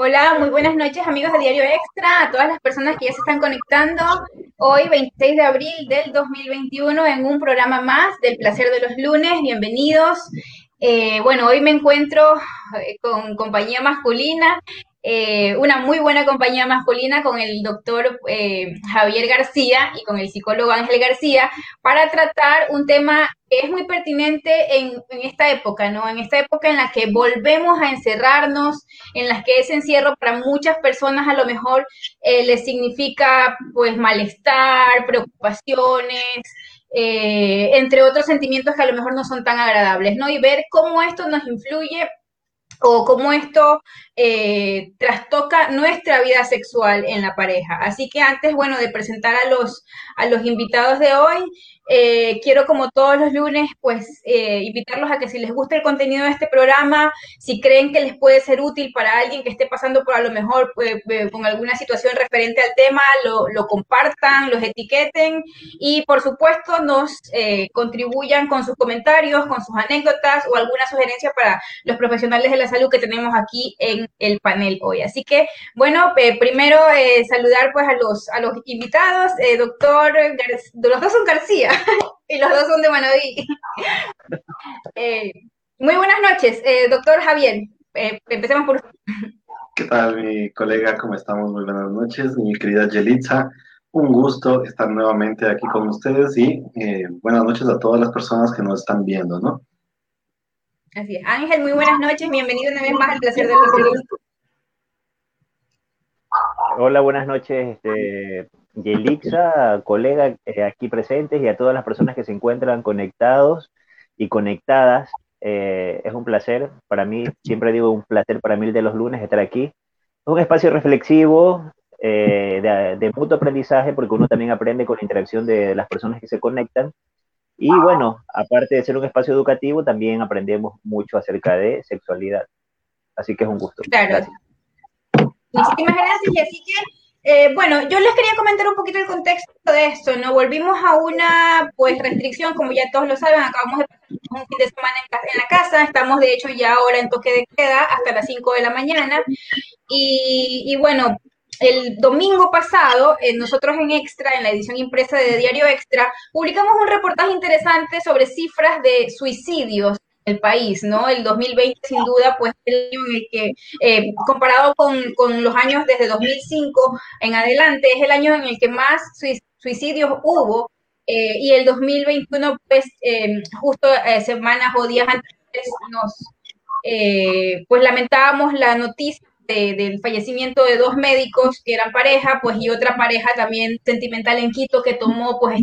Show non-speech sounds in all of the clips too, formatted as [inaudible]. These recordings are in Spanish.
Hola, muy buenas noches amigos de Diario Extra, a todas las personas que ya se están conectando hoy 26 de abril del 2021 en un programa más del placer de los lunes, bienvenidos. Eh, bueno, hoy me encuentro eh, con compañía masculina eh, una muy buena compañía masculina con el doctor eh, Javier García y con el psicólogo Ángel García para tratar un tema que es muy pertinente en, esta época, ¿no? En esta época en la que volvemos a encerrarnos, en la que ese encierro para muchas personas a lo mejor eh, les significa pues malestar, preocupaciones, entre otros sentimientos que a lo mejor no son tan agradables, ¿no? Y ver cómo esto nos influye o cómo esto eh, trastoca nuestra vida sexual en la pareja. Así que antes, bueno, de presentar a los, a los invitados de hoy, eh, quiero como todos los lunes, pues eh, invitarlos a que si les gusta el contenido de este programa, si creen que les puede ser útil para alguien que esté pasando por a lo mejor pues, con alguna situación referente al tema, lo, lo, compartan, los etiqueten y por supuesto nos contribuyan con sus comentarios, con sus anécdotas o alguna sugerencia para los profesionales de la salud que tenemos aquí en el panel hoy. Así que, bueno, primero saludar pues a los, a los invitados, doctor, los dos son García. [laughs] y los dos son de Manaví. [laughs] Eh, muy buenas noches, eh, doctor Javier. Eh, empecemos por ¿Qué tal, mi colega? ¿Cómo estamos? Muy buenas noches, mi querida Yelitza. Un gusto estar nuevamente aquí con ustedes y buenas noches a todas las personas que nos están viendo, ¿no? Así es. Ángel, muy buenas noches. Bienvenido una vez más al placer de los Hola, buenas noches. Este, Yelixa, colega eh, aquí presentes y a todas las personas que se encuentran conectados y conectadas. Eh, es un placer para mí, siempre digo un placer para mí de los lunes estar aquí. Es un espacio reflexivo, eh, de, de, mutuo aprendizaje, porque uno también aprende con la interacción de las personas que se conectan. Y bueno, aparte de ser un espacio educativo, también aprendemos mucho acerca de sexualidad. Así que es un gusto. Claro. Gracias. Muchísimas gracias. Y así que eh, bueno, yo les quería comentar un poquito el contexto de esto, ¿no? Volvimos a una, pues, restricción, como ya todos lo saben, acabamos de pasar un fin de semana en, la casa, estamos de hecho ya ahora en toque de queda hasta las 5 de la mañana, y, bueno, el domingo pasado, eh, nosotros en Extra, en la edición impresa de Diario Extra, publicamos un reportaje interesante sobre cifras de suicidios el país, ¿no? El 2020 sin duda, pues el año en el que, eh, comparado con, los años desde 2005 en adelante, es el año en el que más suicidios hubo eh, y el 2021, pues eh, justo semanas o días antes pues lamentábamos la noticia del fallecimiento de dos médicos que eran pareja, pues y otra pareja también sentimental en Quito que tomó, pues,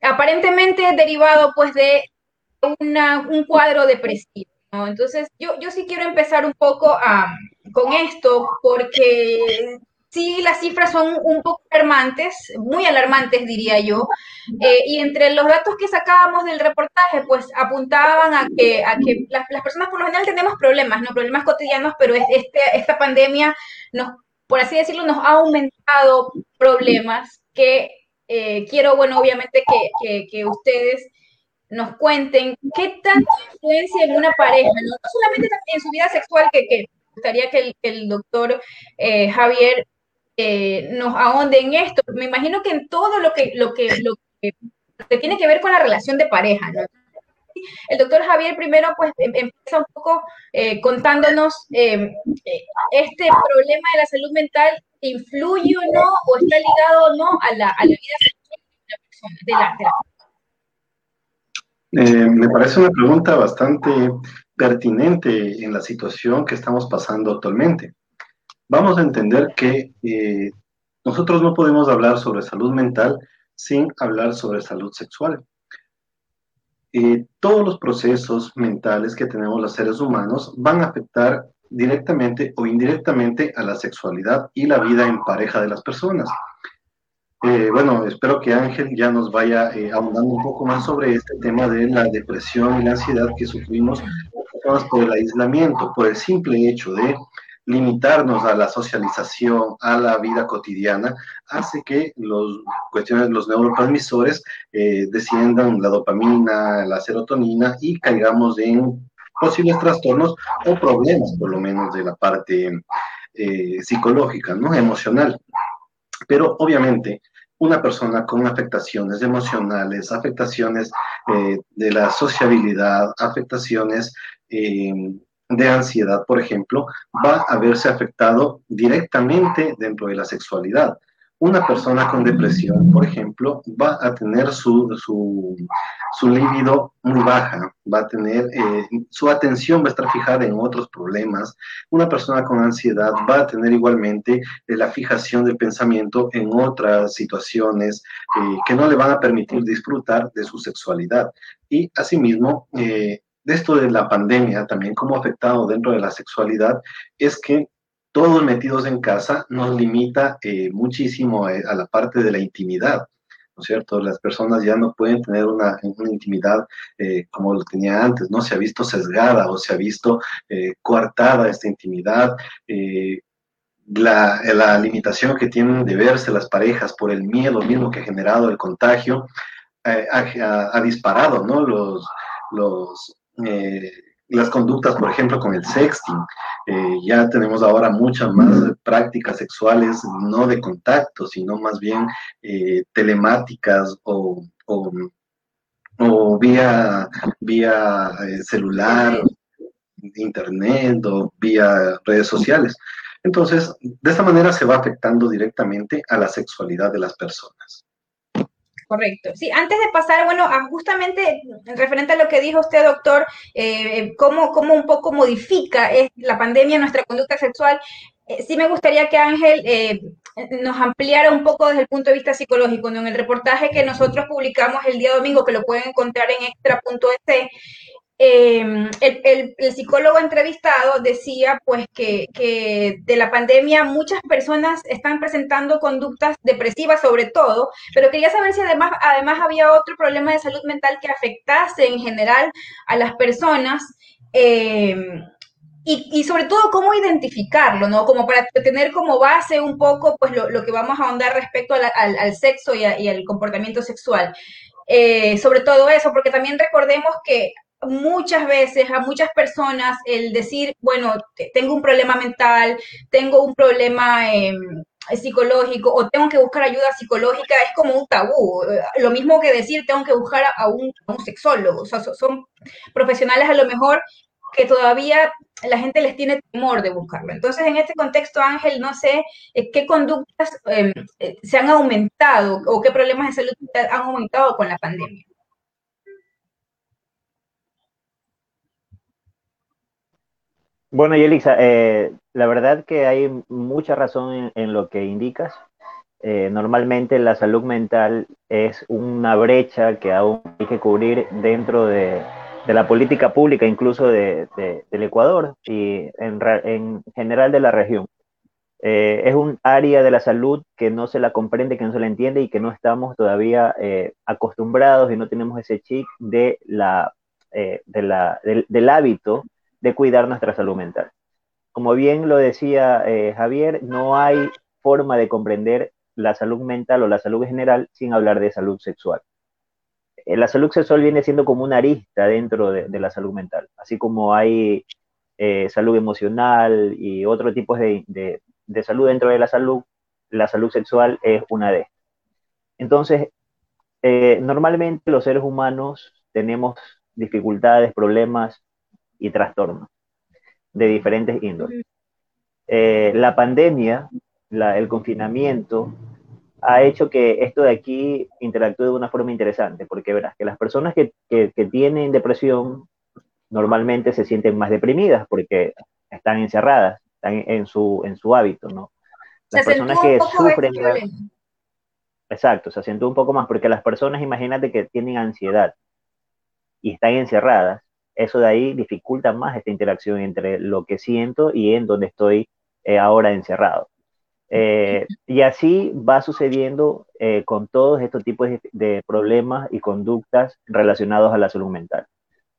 aparentemente derivado, pues, de un cuadro depresivo. ¿no? Entonces, yo, yo sí quiero empezar un poco con esto, porque sí las cifras son un poco alarmantes, muy alarmantes diría yo, eh, y entre los datos que sacábamos del reportaje, pues apuntaban a que, a que las, personas por lo general tenemos problemas, ¿no? Problemas cotidianos, pero este, esta pandemia nos, por así decirlo, nos ha aumentado problemas que eh, quiero, bueno, obviamente que, que ustedes nos cuenten qué tanta influencia en una pareja, no, solamente en su vida sexual, que, que gustaría que el, doctor eh, Javier eh, nos ahonde en esto. Me imagino que en todo lo que, lo que, lo que, tiene que ver con la relación de pareja, ¿no? El doctor Javier primero pues em, empieza un poco eh, contándonos este problema de la salud mental influye o no, o está ligado o no a la, a la vida sexual de la persona, de la eh, me parece una pregunta bastante pertinente en la situación que estamos pasando actualmente. Vamos a entender que eh, nosotros no podemos hablar sobre salud mental sin hablar sobre salud sexual. Eh, todos los procesos mentales que tenemos los seres humanos van a afectar directamente o indirectamente a la sexualidad y la vida en pareja de las personas. Eh, bueno, espero que Ángel ya nos vaya eh, ahondando un poco más sobre este tema de la depresión y la ansiedad que sufrimos por el aislamiento, por el simple hecho de limitarnos a la socialización, a la vida cotidiana, hace que los cuestiones, los neurotransmisores eh, desciendan la dopamina, la serotonina y caigamos en posibles trastornos o problemas, por lo menos de la parte psicológica, ¿no? Emocional. Pero obviamente, una persona con afectaciones emocionales, afectaciones eh, de la sociabilidad, afectaciones eh, de ansiedad, por ejemplo, va a verse afectado directamente dentro de la sexualidad. Una persona con depresión, por ejemplo, va a tener su, su, su libido muy baja, va a tener, eh, su atención va a estar fijada en otros problemas. Una persona con ansiedad va a tener igualmente eh, la fijación del pensamiento en otras situaciones eh, que no le van a permitir disfrutar de su sexualidad. Y asimismo, de esto de la pandemia, también como afectado dentro de la sexualidad, es que todos metidos en casa nos limita eh, muchísimo a, la parte de la intimidad. ¿no es cierto? Las personas ya no pueden tener una, intimidad eh, como lo tenía antes, ¿no? Se ha visto sesgada o se ha visto eh, coartada esta intimidad. La, limitación que tienen de verse las parejas por el miedo mismo que ha generado el contagio ha, disparado, ¿no? Los las conductas, por ejemplo, con el sexting. Eh, ya tenemos ahora muchas más prácticas sexuales, no de contacto, sino más bien eh, telemáticas o, o, vía, vía eh, celular, internet o vía redes sociales. Entonces, de esta manera se va afectando directamente a la sexualidad de las personas. Correcto. Sí, antes de pasar, bueno, justamente referente a lo que dijo usted, doctor, eh, cómo, cómo, un poco modifica la pandemia nuestra conducta sexual, eh, sí me gustaría que Ángel eh, nos ampliara un poco desde el punto de vista psicológico. En el reportaje que nosotros publicamos el día domingo, que lo pueden encontrar en extra.es, Em, el, psicólogo entrevistado decía pues que, de la pandemia muchas personas están presentando conductas depresivas sobre todo, pero quería saber si además, además había otro problema de salud mental que afectase en general a las personas. Em, y, sobre todo cómo identificarlo, ¿no? Como para tener como base un poco pues lo, que vamos a ahondar respecto al, sexo y, al comportamiento sexual. Eh, sobre todo eso, porque también recordemos que muchas veces a muchas personas el decir, bueno, tengo un problema mental, tengo un problema em, psicológico o tengo que buscar ayuda psicológica es como un tabú. Lo mismo que decir tengo que buscar a un, sexólogo. O son profesionales a lo mejor que todavía la gente les tiene temor de buscarlo. Entonces, en este contexto, Ángel, no sé eh, qué conductas em, eh, se han aumentado o qué problemas de salud han aumentado con la pandemia. Bueno, Yelisa, eh, la verdad que hay mucha razón en, lo que indicas. Eh, normalmente la salud mental es una brecha que aún hay que cubrir dentro de, la política pública, incluso de, del Ecuador y en, general de la región. Eh, es un área de la salud que no se la comprende, que no se la entiende y que no estamos todavía acostumbrados y no tenemos ese chip de la, del hábito de cuidar nuestra salud mental. Como bien lo decía eh, Javier, no hay forma de comprender la salud mental o la salud general sin hablar de salud sexual. Eh, la salud sexual viene siendo como una arista dentro de, la salud mental, así como hay eh, salud emocional y otro tipo de, de, salud dentro de la salud, la salud sexual es una de estas. Entonces, normalmente los seres humanos tenemos dificultades, problemas y trastornos de diferentes índoles. Eh, la pandemia, el confinamiento, ha hecho que esto de aquí interactúe de una forma interesante, porque verás que las personas que, tienen depresión normalmente se sienten más deprimidas porque están encerradas, están en su, en su hábito, ¿no? Las personas que sufren... Exacto, se acentúa un poco más porque las personas, imagínate que tienen ansiedad y están encerradas, eso de ahí dificulta más esta interacción entre lo que siento y en donde estoy eh, ahora encerrado. Eh, y así va sucediendo eh, con todos estos tipos de, problemas y conductas relacionados a la salud mental.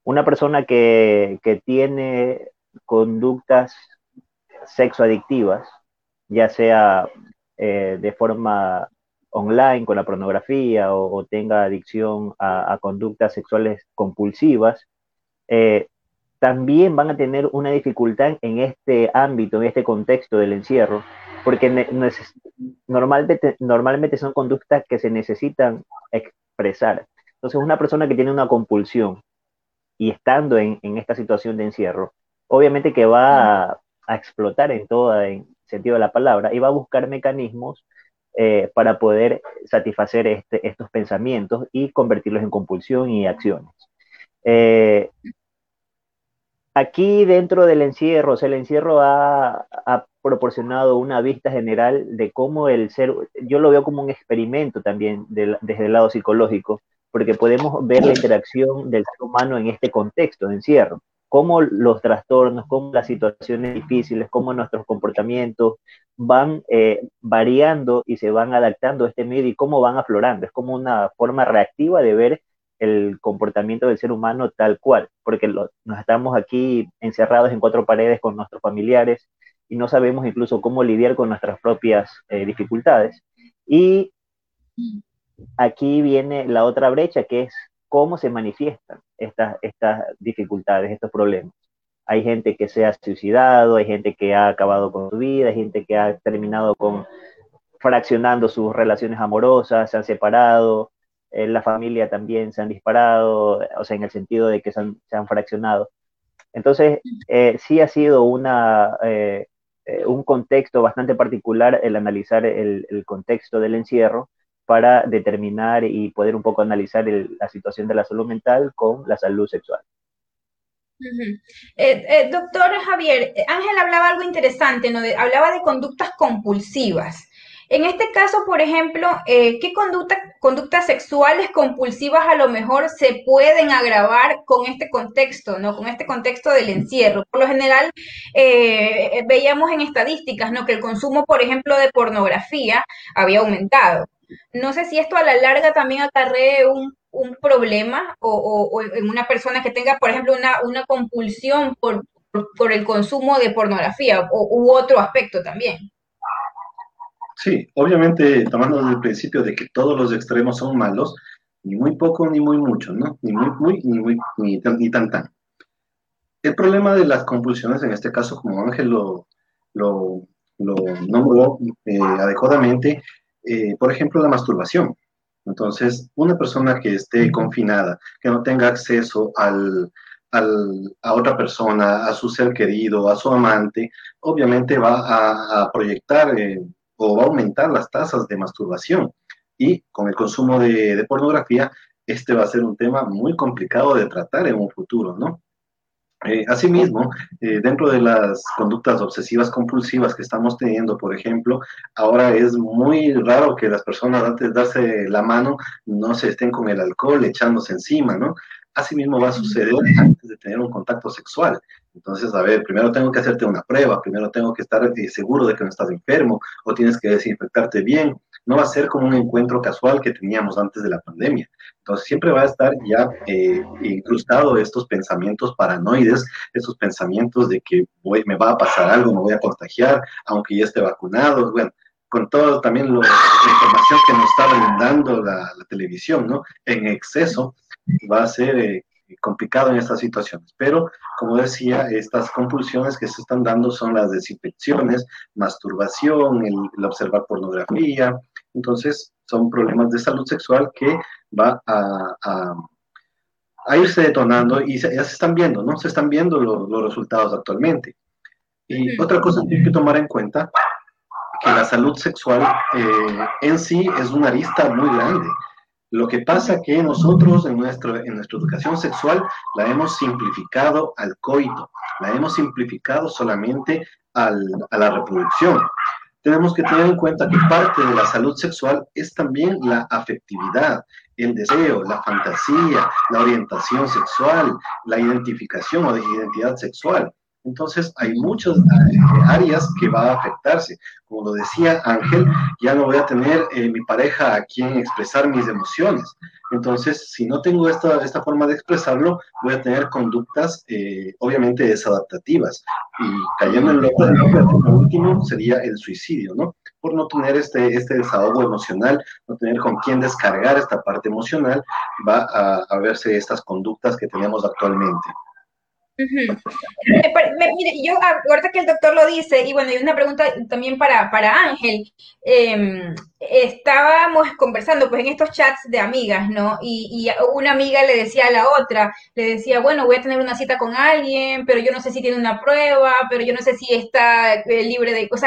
Una persona que, tiene conductas sexoadictivas, ya sea de forma online con la pornografía o, tenga adicción a, conductas sexuales compulsivas, eh, también van a tener una dificultad en este ámbito, en este contexto del encierro, porque normalmente, normalmente son conductas que se necesitan expresar. Entonces, una persona que tiene una compulsión y estando en, esta situación de encierro, obviamente que va a, explotar en todo sentido de la palabra y va a buscar mecanismos eh, para poder satisfacer este, estos pensamientos y convertirlos en compulsión y acciones. Eh, aquí dentro del encierro, o sea, el encierro ha, proporcionado una vista general de cómo el ser, yo lo veo como un experimento también desde el lado psicológico, porque podemos ver la interacción del ser humano en este contexto de encierro, cómo los trastornos, cómo las situaciones difíciles, cómo nuestros comportamientos van eh, variando y se van adaptando a este medio y cómo van aflorando. Es como una forma reactiva de ver el comportamiento del ser humano tal cual, porque nos estamos aquí encerrados en cuatro paredes con nuestros familiares y no sabemos incluso cómo lidiar con nuestras propias eh, dificultades. Y aquí viene la otra brecha, que es cómo se manifiestan estas, estas dificultades, estos problemas. Hay gente que se ha suicidado, hay gente que ha acabado con su vida, hay gente que ha terminado con fraccionando sus relaciones amorosas, se han separado, en la familia también se han disparado, o sea, en el sentido de que se han, fraccionado. Entonces, eh, sí ha sido una, eh, eh, un contexto bastante particular el analizar el, contexto del encierro para determinar y poder un poco analizar la situación de la salud mental con la salud sexual. doctor Javier, Ángel hablaba algo interesante, ¿no? hablaba de conductas compulsivas. En este caso, por ejemplo, eh, ¿qué conductas sexuales compulsivas a lo mejor se pueden agravar con este contexto, ¿no? Con este contexto del encierro. Por lo general, eh, veíamos en estadísticas, ¿no? Que el consumo, por ejemplo, de pornografía había aumentado. No sé si esto a la larga también acarree un, problema o, en una persona que tenga, por ejemplo, una, compulsión por, el consumo de pornografía u otro aspecto también. Sí, obviamente tomando desde el principio de que todos los extremos son malos, ni muy poco ni muy mucho, ¿no? Ni muy, muy, ni muy, ni tan, ni tan, tan. El problema de las compulsiones, en este caso, como Ángel lo, lo, nombró eh, adecuadamente, eh, por ejemplo, la masturbación. Entonces, una persona que esté confinada, que no tenga acceso al, a otra persona, a su ser querido, a su amante, obviamente va a, proyectar eh, o va a aumentar las tasas de masturbación. Y con el consumo de, pornografía, este va a ser un tema muy complicado de tratar en un futuro, ¿no? Eh, asimismo, eh, dentro de las conductas obsesivas compulsivas que estamos teniendo, por ejemplo, ahora es muy raro que las personas antes de darse la mano no se estén con el alcohol echándose encima, ¿no? Asimismo va a suceder antes de tener un contacto sexual. Entonces, a ver, primero tengo que hacerte una prueba, primero tengo que estar eh, seguro de que no estás enfermo o tienes que desinfectarte bien. No va a ser como un encuentro casual que teníamos antes de la pandemia. Entonces, siempre va a estar ya eh, incrustado estos pensamientos paranoides, estos pensamientos de que me va a pasar algo, me voy a contagiar, aunque ya esté vacunado. Bueno, con todo también lo, la información que nos está brindando la, televisión, ¿no? En exceso va a ser eh, complicado en estas situaciones. Pero, como decía, estas compulsiones que se están dando son las desinfecciones, masturbación, el, observar pornografía. Entonces, son problemas de salud sexual que va a, a, irse detonando y ya se están viendo, ¿no? Se están viendo los resultados actualmente. Y otra cosa que hay que tomar en cuenta, que la salud sexual eh, en sí es una arista muy grande. Lo que pasa que nosotros en, en nuestra educación sexual la hemos simplificado al coito, la hemos simplificado solamente a la reproducción. Tenemos que tener en cuenta que parte de la salud sexual es también la afectividad, el deseo, la fantasía, la orientación sexual, la identificación o de identidad sexual. Entonces hay muchas eh, áreas que va a afectarse. Como lo decía Ángel, ya no voy a tener eh, mi pareja a quien expresar mis emociones. Entonces, si no tengo esta, esta forma de expresarlo, voy a tener conductas eh, obviamente desadaptativas. Y cayendo en lo, último sería el suicidio, ¿no? Por no tener este, este desahogo emocional, no tener con quién descargar esta parte emocional, va a, a verse estas conductas que tenemos actualmente. Mire, yo ahorita que el doctor lo dice, y bueno, hay una pregunta también para, para Ángel. Em, estábamos conversando pues en estos chats de amigas, ¿no? Y, y, una amiga le decía a la otra, le decía, bueno, voy a tener una cita con alguien, pero yo no sé si tiene una prueba, pero yo no sé si está eh, libre de... O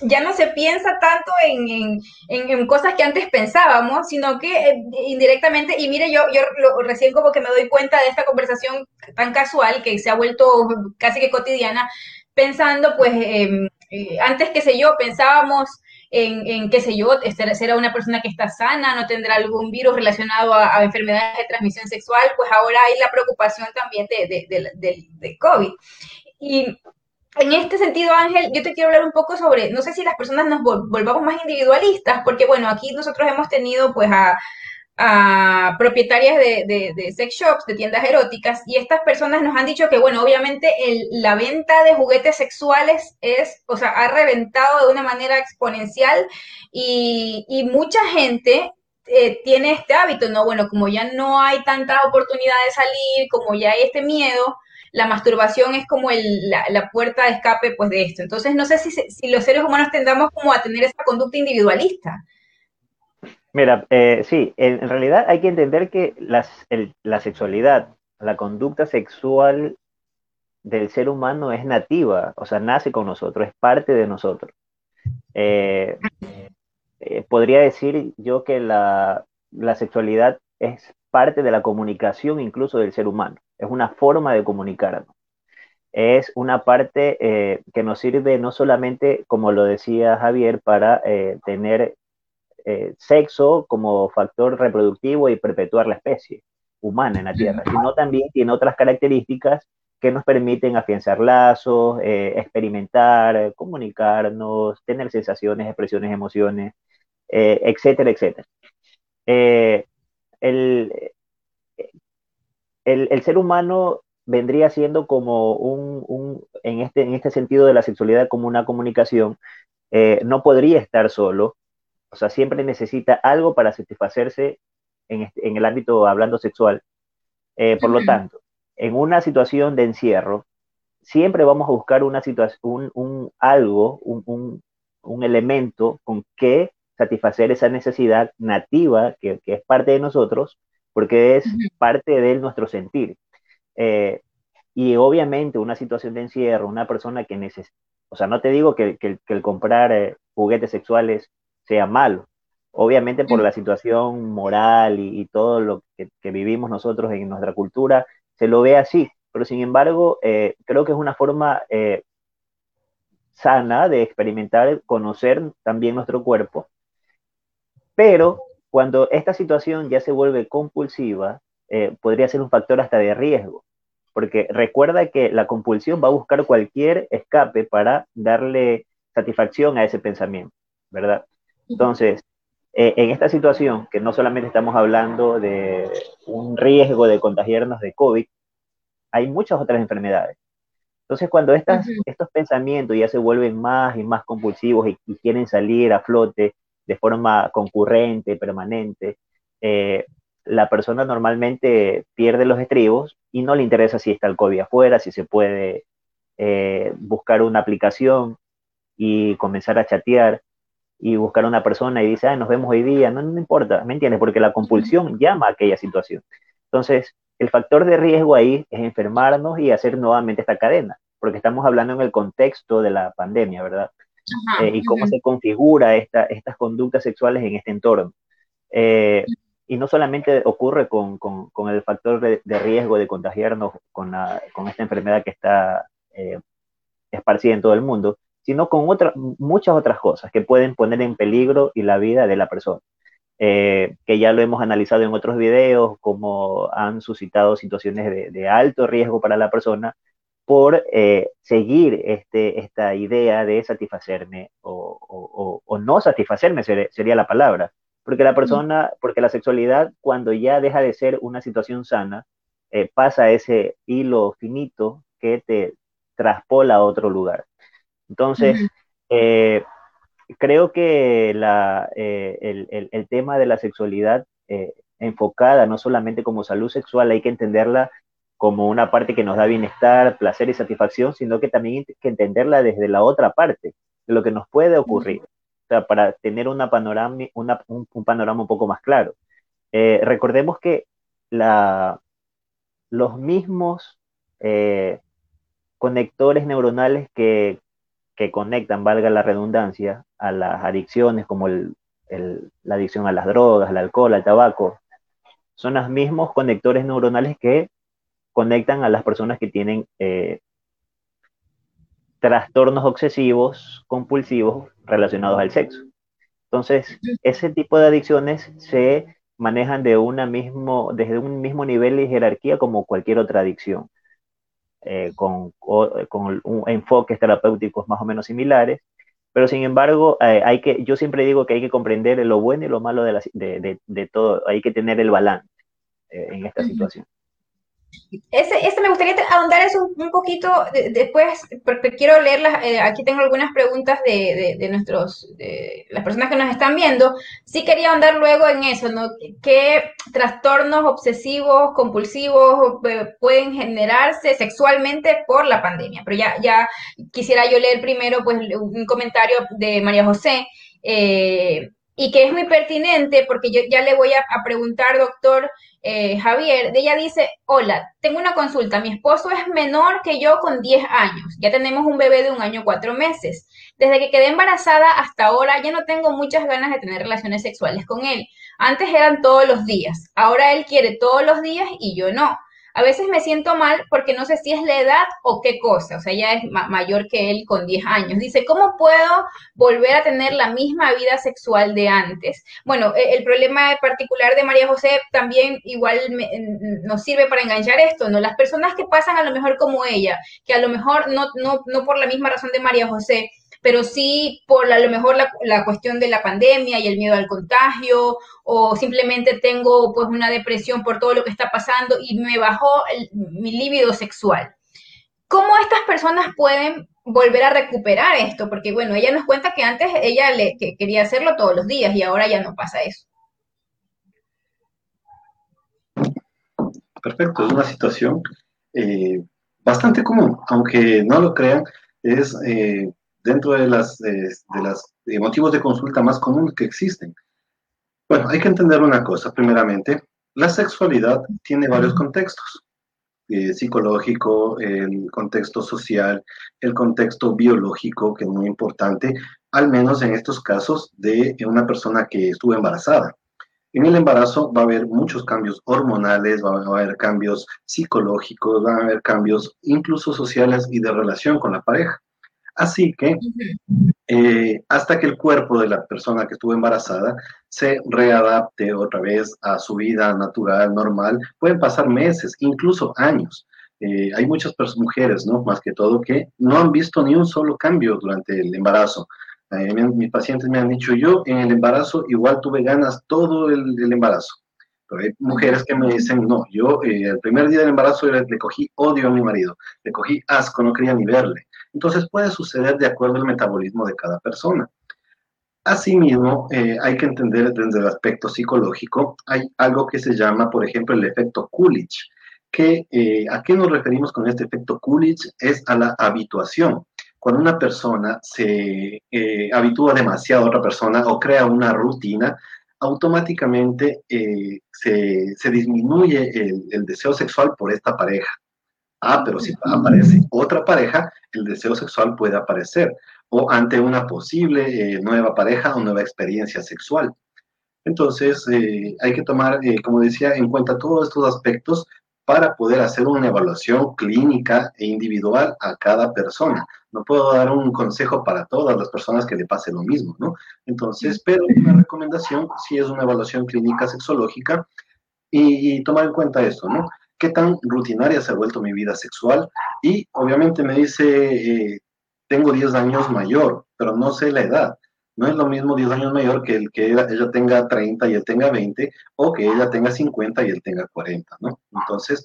ya no se piensa tanto en, en, cosas que antes pensábamos, sino que eh, indirectamente, y mire, yo, yo recién como que me doy cuenta de esta conversación tan casual que se ha vuelto casi que cotidiana, pensando, pues, em, eh, antes, qué sé yo, pensábamos en, en, qué sé yo, será una persona que está sana, no tendrá algún virus relacionado a, enfermedades de transmisión sexual, pues ahora hay la preocupación también de, de, de, de COVID. Y en este sentido, Ángel, yo te quiero hablar un poco sobre, no sé si las personas nos volvamos más individualistas, porque bueno, aquí nosotros hemos tenido pues a, propietarias de, sex shops, de tiendas eróticas, y estas personas nos han dicho que bueno, obviamente la venta de juguetes sexuales es, o sea, ha reventado de una manera exponencial y, mucha gente eh, tiene este hábito, ¿no? Bueno, como ya no hay tanta oportunidad de salir, como ya hay este miedo, la masturbación es como la, puerta de escape pues de esto. Entonces no sé si, si los seres humanos tendamos como a tener esa conducta individualista. Mira, eh, sí, en, realidad hay que entender que la sexualidad, la conducta sexual del ser humano es nativa, o sea, nace con nosotros, es parte de nosotros. Eh, eh, podría decir yo que la, la sexualidad es parte de la comunicación incluso del ser humano es una forma de comunicarnos. Es una parte eh, que nos sirve no solamente, como lo decía Javier, para eh, tener eh, sexo como factor reproductivo y perpetuar la especie humana en la Tierra, sino también tiene otras características que nos permiten afianzar lazos, experimentar, comunicarnos, tener sensaciones, expresiones, emociones, etcétera, etcétera. el, el, ser humano vendría siendo como un, en, este, en este sentido de la sexualidad como una comunicación, eh, no podría estar solo, o sea, siempre necesita algo para satisfacerse en, este, el ámbito hablando sexual. Eh, por lo tanto, en una situación de encierro, siempre vamos a buscar una situación, un, algo, un, elemento con que satisfacer esa necesidad nativa que, que, es parte de nosotros porque es parte de nuestro sentir. Eh, y obviamente una situación de encierro, una persona que necesita, o sea, no te digo que, el comprar eh, juguetes sexuales sea malo, obviamente por la situación moral y, todo lo que, vivimos nosotros en nuestra cultura, se lo ve así, pero sin embargo, eh, creo que es una forma sana de experimentar, conocer también nuestro cuerpo, pero cuando esta situación ya se vuelve compulsiva, eh, podría ser un factor hasta de riesgo, porque recuerda que la compulsión va a buscar cualquier escape para darle satisfacción a ese pensamiento, ¿verdad? Entonces, eh, en esta situación, que no solamente estamos hablando de un riesgo de contagiarnos de COVID, hay muchas otras enfermedades. Entonces, cuando estas, estos pensamientos ya se vuelven más y más compulsivos y quieren salir a flote, de forma concurrente, permanente, eh, la persona normalmente pierde los estribos y no le interesa si está el COVID afuera, si se puede eh, buscar una aplicación y comenzar a chatear y buscar a una persona y dice, ah, nos vemos hoy día, no, no importa, ¿me entiendes? Porque la compulsión llama a aquella situación. Entonces, el factor de riesgo ahí es enfermarnos y hacer nuevamente esta cadena, porque estamos hablando en el contexto de la pandemia, ¿verdad? Eh, y cómo se configura esta, estas conductas sexuales en este entorno. Eh, y no solamente ocurre con, con, con el factor de, riesgo de contagiarnos con, la, con, esta enfermedad que está eh, esparcida en todo el mundo, sino con otra, muchas otras cosas que pueden poner en peligro y la vida de la persona. que ya lo hemos analizado en otros videos, como han suscitado situaciones de, de alto riesgo para la persona, por eh, seguir este, esta idea de satisfacerme o, no satisfacerme sería la palabra. Porque la persona, porque la sexualidad cuando ya deja de ser una situación sana, eh, pasa ese hilo finito que te traspola a otro lugar. Entonces, eh, creo que la, el, el, tema de la sexualidad enfocada no solamente como salud sexual, hay que entenderla como una parte que nos da bienestar, placer y satisfacción, sino que también hay que entenderla desde la otra parte, de lo que nos puede ocurrir, o sea, para tener una panorama, un, panorama un poco más claro. Eh, recordemos que la, los mismos eh, conectores neuronales que, que, conectan, valga la redundancia, a las adicciones como el, la adicción a las drogas, al alcohol, al tabaco, son los mismos conectores neuronales que conectan a las personas que tienen eh, trastornos obsesivos, compulsivos relacionados al sexo. Entonces, ese tipo de adicciones se manejan de una mismo, desde un mismo nivel de jerarquía como cualquier otra adicción, eh, con, con un, enfoques terapéuticos más o menos similares, pero sin embargo, eh, hay que, yo siempre digo que hay que comprender lo bueno y lo malo de, de, de, todo, hay que tener el balance en esta situación. Ese, ese, me gustaría ahondar eso un, poquito después, porque quiero leerlas. Eh, aquí tengo algunas preguntas de, de, nuestros, de las personas que nos están viendo. Sí quería ahondar luego en eso, ¿no? ¿Qué trastornos obsesivos, compulsivos eh, pueden generarse sexualmente por la pandemia? Pero ya, ya quisiera yo leer primero, pues, un comentario de María José. Eh, y que es muy pertinente porque yo ya le voy a, preguntar, doctor eh, Javier, ella dice, hola, tengo una consulta, mi esposo es menor que yo con 10 años, ya tenemos un bebé de un año cuatro meses. Desde que quedé embarazada hasta ahora ya no tengo muchas ganas de tener relaciones sexuales con él. Antes eran todos los días, ahora él quiere todos los días y yo no. A veces me siento mal porque no sé si es la edad o qué cosa, o sea, ella es mayor que él con 10 años. Dice, ¿cómo puedo volver a tener la misma vida sexual de antes? Bueno, e, el problema particular de María José también igual nos sirve para enganchar esto, ¿no? Las personas que pasan a lo mejor como ella, que a lo mejor no, no, no por la misma razón de María José, pero sí por a lo mejor la, cuestión de la pandemia y el miedo al contagio, o simplemente tengo pues una depresión por todo lo que está pasando y me bajó mi líbido sexual. ¿Cómo estas personas pueden volver a recuperar esto? Porque bueno, ella nos cuenta que antes ella le, quería hacerlo todos los días y ahora ya no pasa eso. Perfecto, es una situación eh, bastante común, aunque no lo crean, es eh, dentro de las, de las motivos de consulta más comunes que existen. Bueno, hay que entender una cosa, primeramente, la sexualidad tiene varios contextos, eh, psicológico, el contexto social, el contexto biológico, que es muy importante, al menos en estos casos de una persona que estuvo embarazada. En el embarazo va a haber muchos cambios hormonales, va a haber cambios psicológicos, va a haber cambios incluso sociales y de relación con la pareja. Así que eh, hasta que el cuerpo de la persona que estuvo embarazada se readapte otra vez a su vida natural, normal, pueden pasar meses, incluso años. Eh, hay muchas mujeres, ¿no? Más que todo, que no han visto ni un solo cambio durante el embarazo. Eh, mis pacientes me han dicho, yo en el embarazo igual tuve ganas todo el, embarazo. Pero hay mujeres que me dicen, no, yo el primer día del embarazo le, le, cogí odio a mi marido, le cogí asco, no quería ni verle. Entonces puede suceder de acuerdo al metabolismo de cada persona. Asimismo, eh, hay que entender desde el aspecto psicológico, hay algo que se llama, por ejemplo, el efecto Coolidge, que eh, a qué nos referimos con este efecto Coolidge es a la habituación. Cuando una persona se eh, habitúa demasiado a otra persona o crea una rutina, automáticamente se, disminuye el deseo sexual por esta pareja. Ah, pero si aparece otra pareja, el deseo sexual puede aparecer. O ante una posible eh, nueva pareja o nueva experiencia sexual. Entonces, eh, hay que tomar, eh, como decía, en cuenta todos estos aspectos para poder hacer una evaluación clínica e individual a cada persona. No puedo dar un consejo para todas las personas que le pase lo mismo, ¿no? Entonces, pero una recomendación si es una evaluación clínica sexológica y, y tomar en cuenta esto, ¿no? Qué tan rutinaria se ha vuelto mi vida sexual. Y obviamente me dice, eh, tengo 10 años mayor, pero no sé la edad. No es lo mismo 10 años mayor que el que ella, tenga 30 y él tenga 20, o que ella tenga 50 y él tenga 40, ¿no? Entonces,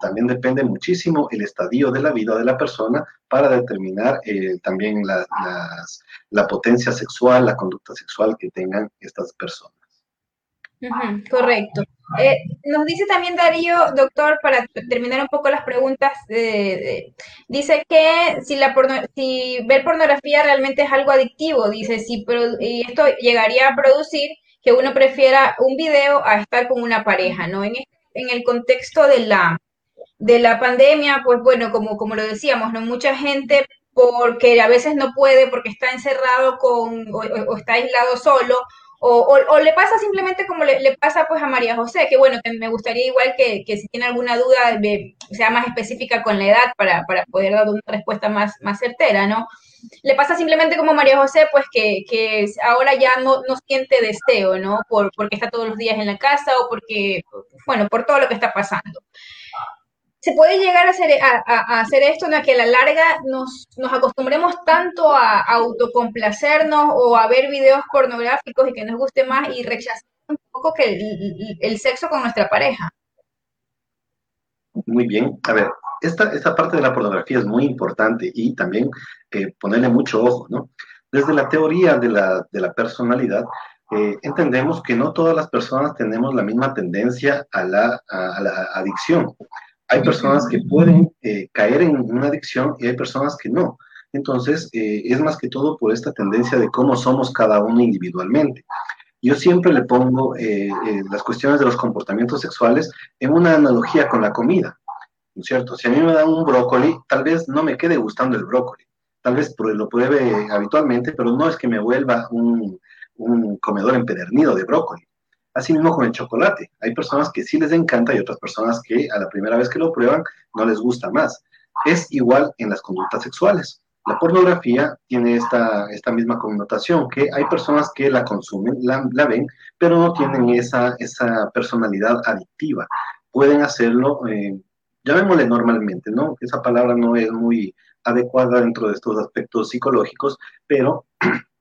también depende muchísimo el estadio de la vida de la persona para determinar eh, también la, la potencia sexual, la conducta sexual que tengan estas personas. Correcto. Eh, nos dice también Darío, doctor, para terminar un poco las preguntas, dice que si, la si ver pornografía realmente es algo adictivo, dice, si y esto llegaría a producir que uno prefiera un video a estar con una pareja, ¿no? En, en el contexto de la, de la pandemia, pues bueno, como, como lo decíamos, ¿no? Mucha gente porque a veces no puede, porque está encerrado con, o está aislado solo, o, le pasa simplemente como le, pasa pues a María José, que bueno, que me gustaría igual que, que si tiene alguna duda sea más específica con la edad para, para, poder dar una respuesta más, más certera, ¿no? Le pasa simplemente como María José, pues que, que ahora ya no, no, siente deseo, ¿no? Por, porque está todos los días en la casa o porque, bueno, por todo lo que está pasando se puede llegar a hacer, a, hacer esto en que a la larga nos, nos acostumbremos tanto a, autocomplacernos o a ver videos pornográficos y que nos guste más y rechazar un poco que el, sexo con nuestra pareja. Muy bien. A ver, esta, esta parte de la pornografía es muy importante y también ponerle mucho ojo, ¿no? Desde la teoría de la, de la personalidad, eh, entendemos que no todas las personas tenemos la misma tendencia a la, a la adicción. Hay personas que pueden eh, caer en una adicción y hay personas que no. Entonces, eh, es más que todo por esta tendencia de cómo somos cada uno individualmente. Yo siempre le pongo eh, las cuestiones de los comportamientos sexuales en una analogía con la comida, ¿no es cierto? Si a mí me dan un brócoli, tal vez no me quede gustando el brócoli, tal vez lo pruebe habitualmente, pero no es que me vuelva un, un comedor empedernido de brócoli. Así mismo con el chocolate. Hay personas que sí les encanta y otras personas que a la primera vez que lo prueban no les gusta más. Es igual en las conductas sexuales. La pornografía tiene esta, esta misma connotación, que hay personas que la consumen, la, ven, pero no tienen esa, esa personalidad adictiva. Pueden hacerlo, eh, llamémosle normalmente, ¿no? Esa palabra no es muy adecuada dentro de estos aspectos psicológicos, pero [clears throat]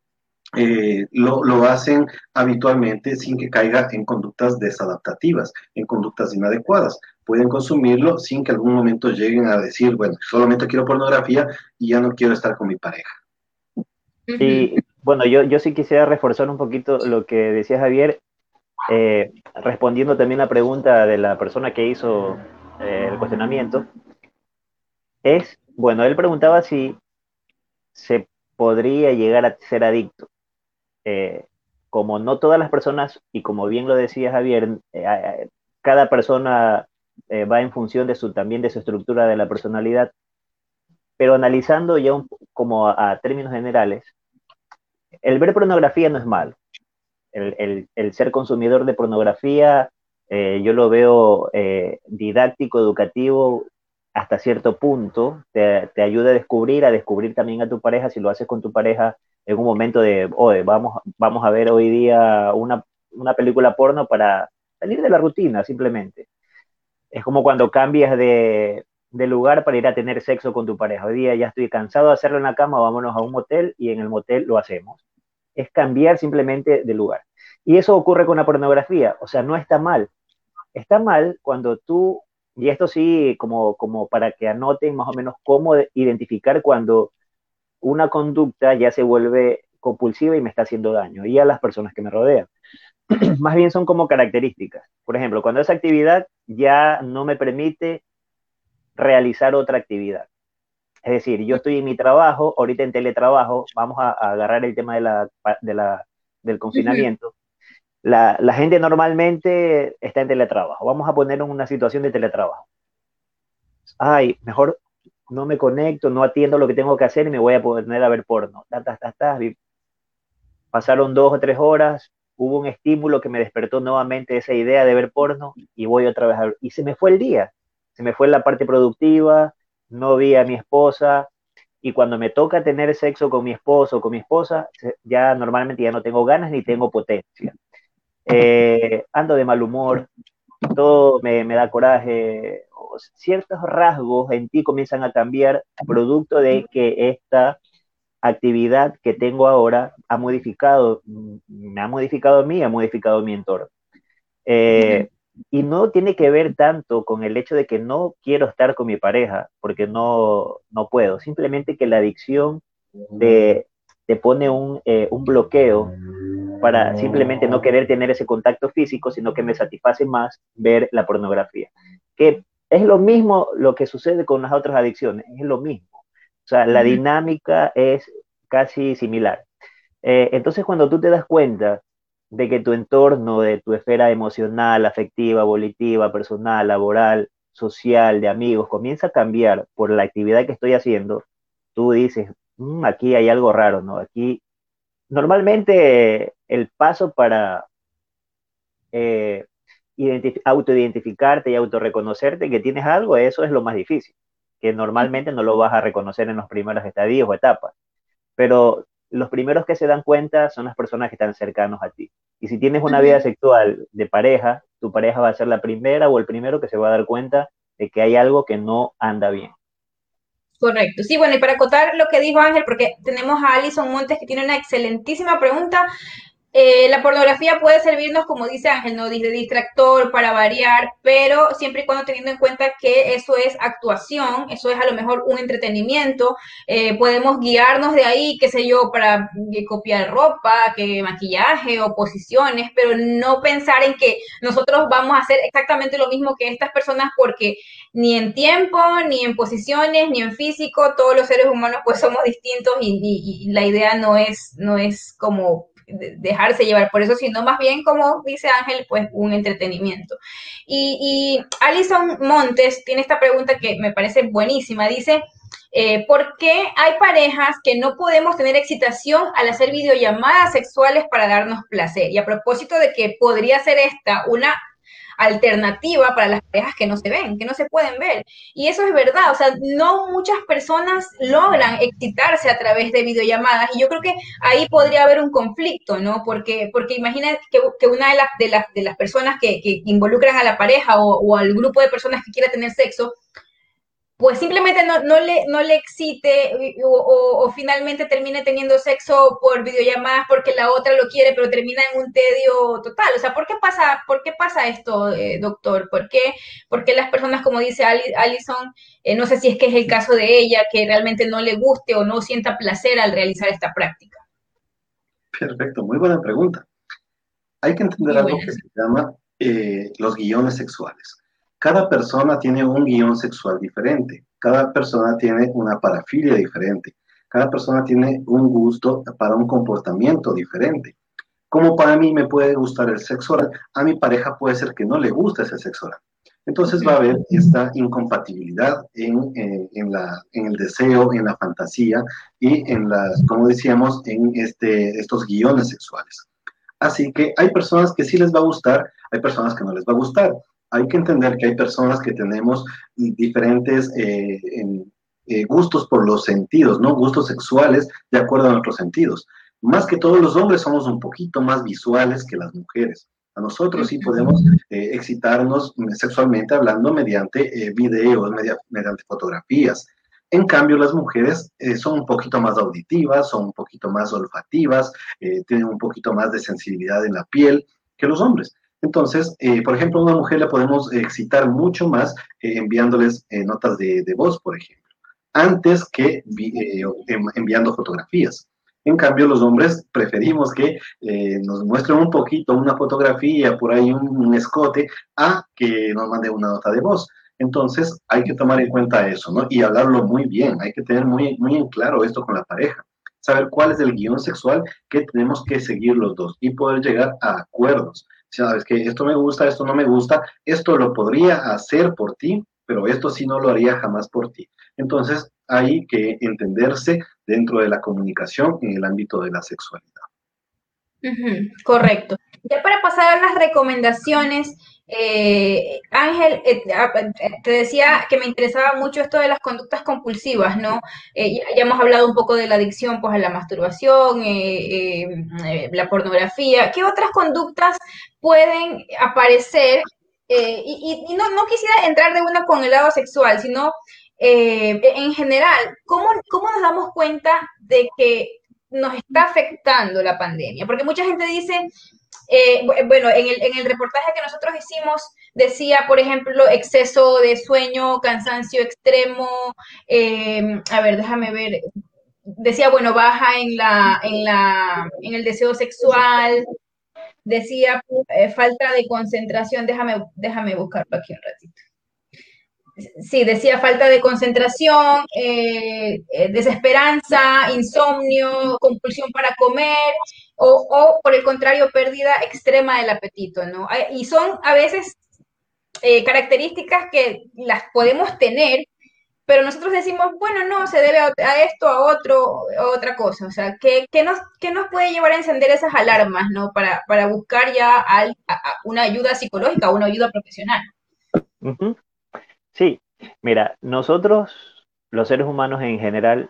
eh, lo, lo, hacen habitualmente sin que caiga en conductas desadaptativas, en conductas inadecuadas. Pueden consumirlo sin que algún momento lleguen a decir, bueno, solamente quiero pornografía y ya no quiero estar con mi pareja. Y bueno, yo, yo sí quisiera reforzar un poquito lo que decía Javier, eh, respondiendo también la pregunta de la persona que hizo eh, el cuestionamiento. Es, bueno, él preguntaba si se podría llegar a ser adicto. Eh, como no todas las personas, y como bien lo decía Javier, eh, cada persona eh, va en función de su, también de su estructura de la personalidad, pero analizando ya como a, términos generales, el ver pornografía no es malo. El, el, ser consumidor de pornografía, yo lo veo didáctico, educativo, hasta cierto punto, te, te, ayuda a descubrir, a descubrir también a tu pareja, si lo haces con tu pareja, en un momento de, oye, vamos, vamos a ver hoy día una, una película porno para salir de la rutina, simplemente. Es como cuando cambias de, de, lugar para ir a tener sexo con tu pareja. Hoy día ya estoy cansado de hacerlo en la cama, vámonos a un motel y en el motel lo hacemos. Es cambiar simplemente de lugar. Y eso ocurre con la pornografía, o sea, no está mal. Está mal cuando tú, y esto sí, como, como para que anoten más o menos cómo identificar cuando una conducta ya se vuelve compulsiva y me está haciendo daño, y a las personas que me rodean. [clears throat] Más bien son como características. Por ejemplo, cuando esa actividad ya no me permite realizar otra actividad. Es decir, yo estoy en mi trabajo, ahorita en teletrabajo, vamos a, agarrar el tema de la, del confinamiento. La, la, gente normalmente está en teletrabajo. Vamos a poner en una situación de teletrabajo. Ay, mejor no me conecto, no atiendo lo que tengo que hacer y me voy a poner a ver porno. Pasaron dos o tres horas, hubo un estímulo que me despertó nuevamente esa idea de ver porno y voy otra vez a ver. Y se me fue el día, se me fue la parte productiva, no vi a mi esposa y cuando me toca tener sexo con mi esposo o con mi esposa, ya normalmente ya no tengo ganas ni tengo potencia. Eh, ando de mal humor, todo me, me da coraje, ciertos rasgos en ti comienzan a cambiar producto de que esta actividad que tengo ahora ha modificado, me ha modificado a mí, ha modificado mi entorno. Eh, y no tiene que ver tanto con el hecho de que no quiero estar con mi pareja, porque no, no puedo, simplemente que la adicción te, te pone un, eh, un bloqueo para simplemente no querer tener ese contacto físico, sino que me satisface más ver la pornografía. Que es lo mismo lo que sucede con las otras adicciones, es lo mismo. O sea, la dinámica es casi similar. Eh, entonces, cuando tú te das cuenta de que tu entorno, de tu esfera emocional, afectiva, volitiva, personal, laboral, social, de amigos, comienza a cambiar por la actividad que estoy haciendo, tú dices, mm, aquí hay algo raro, ¿no? Aquí, normalmente el paso para eh, autoidentificarte y autorreconocerte que tienes algo, eso es lo más difícil, que normalmente no lo vas a reconocer en los primeros estadios o etapas. Pero los primeros que se dan cuenta son las personas que están cercanos a ti. Y si tienes una vida sexual de pareja, tu pareja va a ser la primera o el primero que se va a dar cuenta de que hay algo que no anda bien. Correcto. Sí, bueno, y para acotar lo que dijo Ángel, porque tenemos a Alison Montes que tiene una excelentísima pregunta. Eh, la pornografía puede servirnos, como dice Ángel, ¿no? de distractor para variar, pero siempre y cuando teniendo en cuenta que eso es actuación, eso es a lo mejor un entretenimiento, eh, podemos guiarnos de ahí, qué sé yo, para eh, copiar ropa, que maquillaje o posiciones, pero no pensar en que nosotros vamos a hacer exactamente lo mismo que estas personas porque ni en tiempo, ni en posiciones, ni en físico, todos los seres humanos pues somos distintos y, y la idea no es, no es como dejarse llevar por eso, sino más bien, como dice Ángel, pues un entretenimiento. Y, Alison Montes tiene esta pregunta que me parece buenísima. Dice, eh, ¿por qué hay parejas que no podemos tener excitación al hacer videollamadas sexuales para darnos placer? Y a propósito de que podría ser esta una alternativa para las parejas que no se ven, que no se pueden ver. Y eso es verdad, o sea, no muchas personas logran excitarse a través de videollamadas y yo creo que ahí podría haber un conflicto, ¿no? Porque, porque imagina que, una de, las de, las de las personas que, que, involucran a la pareja o, o al grupo de personas que quiera tener sexo, pues simplemente no, no, le, no le excite o, finalmente termine teniendo sexo por videollamadas porque la otra lo quiere, pero termina en un tedio total. O sea, ¿por qué pasa, por qué pasa esto, eh, doctor? ¿Por qué, las personas, como dice Alison, eh, no sé si es que es el caso de ella, que realmente no le guste o no sienta placer al realizar esta práctica? Perfecto, muy buena pregunta. Hay que entender algo que se llama eh, los guiones sexuales. Cada persona tiene un guion sexual diferente, cada persona tiene una parafilia diferente, cada persona tiene un gusto para un comportamiento diferente. Como para mí me puede gustar el sexo oral, a mi pareja puede ser que no le guste ese sexo oral. Entonces va a haber esta incompatibilidad en, eh, en, la, en, el deseo, en la fantasía y en las, como decíamos, en este, estos guiones sexuales. Así que hay personas que sí les va a gustar, hay personas que no les va a gustar hay que entender que hay personas que tenemos diferentes eh, eh, gustos por los sentidos, ¿no? Gustos sexuales de acuerdo a nuestros sentidos. Más que todos los hombres somos un poquito más visuales que las mujeres. A nosotros sí podemos eh, excitarnos sexualmente hablando mediante videos, mediante fotografías. En cambio, las mujeres son un poquito más auditivas, son un poquito más olfativas, tienen un poquito más de sensibilidad en la piel que los hombres. Entonces, eh, por ejemplo, a una mujer la podemos excitar mucho más eh, enviándoles eh, notas de, voz, por ejemplo, antes que em, enviando fotografías. En cambio, los hombres preferimos que nos muestren un poquito una fotografía, por ahí un, escote, a que nos mande una nota de voz. Entonces, hay que tomar en cuenta eso, ¿no? Y hablarlo muy bien, hay que tener muy, muy en claro esto con la pareja, saber cuál es el guion sexual que tenemos que seguir los dos y poder llegar a acuerdos sabes que esto me gusta, esto no me gusta, esto lo podría hacer por ti, pero esto sí no lo haría jamás por ti. Entonces hay que entenderse dentro de la comunicación en el ámbito de la sexualidad. correcto. Ya para pasar a las recomendaciones, eh, Ángel, eh, ah, eh, te decía que me interesaba mucho esto de las conductas compulsivas, ¿no? Ya, hemos hablado un poco de la adicción pues, a la masturbación, la pornografía. ¿Qué otras conductas pueden aparecer? y, no, no, quisiera entrar de una con el lado sexual, sino en general, ¿cómo, ¿cómo nos damos cuenta de que nos está afectando la pandemia? Porque mucha gente dice, eh, bueno, en el, en el reportaje que nosotros hicimos decía, por ejemplo, exceso de sueño, cansancio extremo, em, a ver, déjame ver, decía, bueno, baja en, la, en, la, en el deseo sexual, decía eh, falta de concentración, déjame, déjame buscarlo aquí un ratito. Sí, decía falta de concentración, eh, eh, desesperanza, insomnio, compulsión para comer o, o, por el contrario, pérdida extrema del apetito, ¿no? Y son a veces características que las podemos tener, pero nosotros decimos, bueno, no, se debe a, esto, a otro, a otra cosa. O sea, ¿qué, nos, nos puede llevar a encender esas alarmas, ¿no? Para, para buscar ya una ayuda psicológica una ayuda profesional. Sí, mira, nosotros, los seres humanos en general,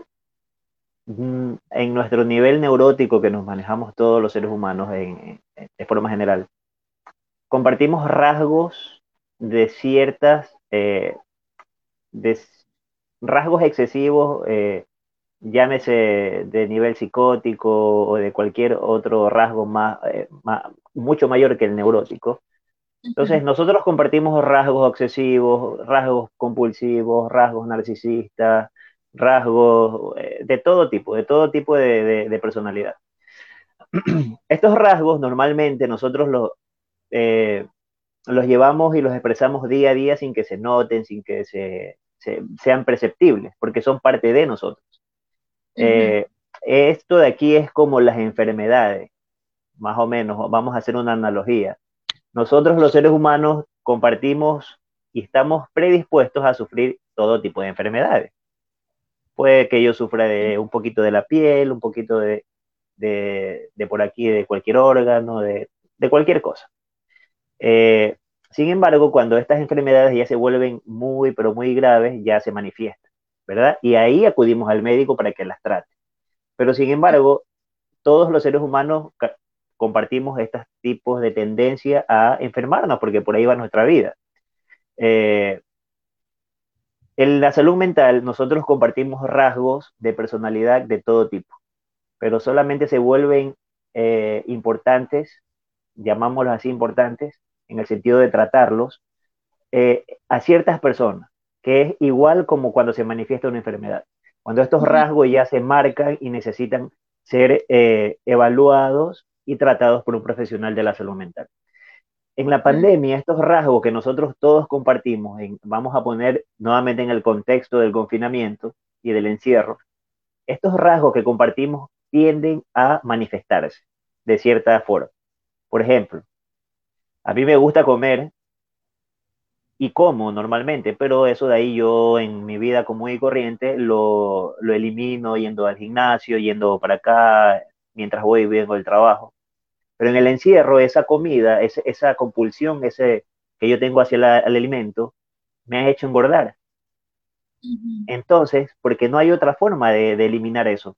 mm, en nuestro nivel neurótico que nos manejamos todos los seres humanos en, de forma general, compartimos rasgos de ciertas, eh, rasgos excesivos, eh, llámese de nivel psicótico o de cualquier otro rasgo más, eh, mucho mayor que el neurótico. Entonces, nosotros compartimos rasgos excesivos, rasgos compulsivos, rasgos narcisistas, rasgos eh, de todo tipo, de todo tipo de, personalidad. [clears throat] Estos rasgos normalmente nosotros los, los llevamos y los expresamos día a día sin que se noten, sin que se, sean perceptibles, porque son parte de nosotros. Eh, esto de aquí es como las enfermedades, más o menos, vamos a hacer una analogía. Nosotros los seres humanos compartimos y estamos predispuestos a sufrir todo tipo de enfermedades. Puede que yo sufra de un poquito de la piel, un poquito de, de, por aquí, de cualquier órgano, de, de cualquier cosa. Eh, sin embargo, cuando estas enfermedades ya se vuelven muy, pero muy graves, ya se manifiestan, ¿verdad? Y ahí acudimos al médico para que las trate. Pero sin embargo, todos los seres humanos compartimos estos tipos de tendencia a enfermarnos, porque por ahí va nuestra vida. Eh, en la salud mental, nosotros compartimos rasgos de personalidad de todo tipo, pero solamente se vuelven eh, importantes, llamámoslos así importantes, en el sentido de tratarlos, eh, a ciertas personas, que es igual como cuando se manifiesta una enfermedad. Cuando estos rasgos ya se marcan y necesitan ser eh, evaluados y tratados por un profesional de la salud mental. En la pandemia, estos rasgos que nosotros todos compartimos, vamos a poner nuevamente en el contexto del confinamiento y del encierro, estos rasgos que compartimos tienden a manifestarse de cierta forma. Por ejemplo, a mí me gusta comer y como normalmente, pero eso de ahí yo en mi vida común y corriente lo, lo elimino yendo al gimnasio, yendo para acá, mientras voy viendo el trabajo. Pero en el encierro, esa comida, esa compulsión ese, que yo tengo hacia el alimento, me ha hecho engordar. Entonces, porque no hay otra forma de, eliminar eso.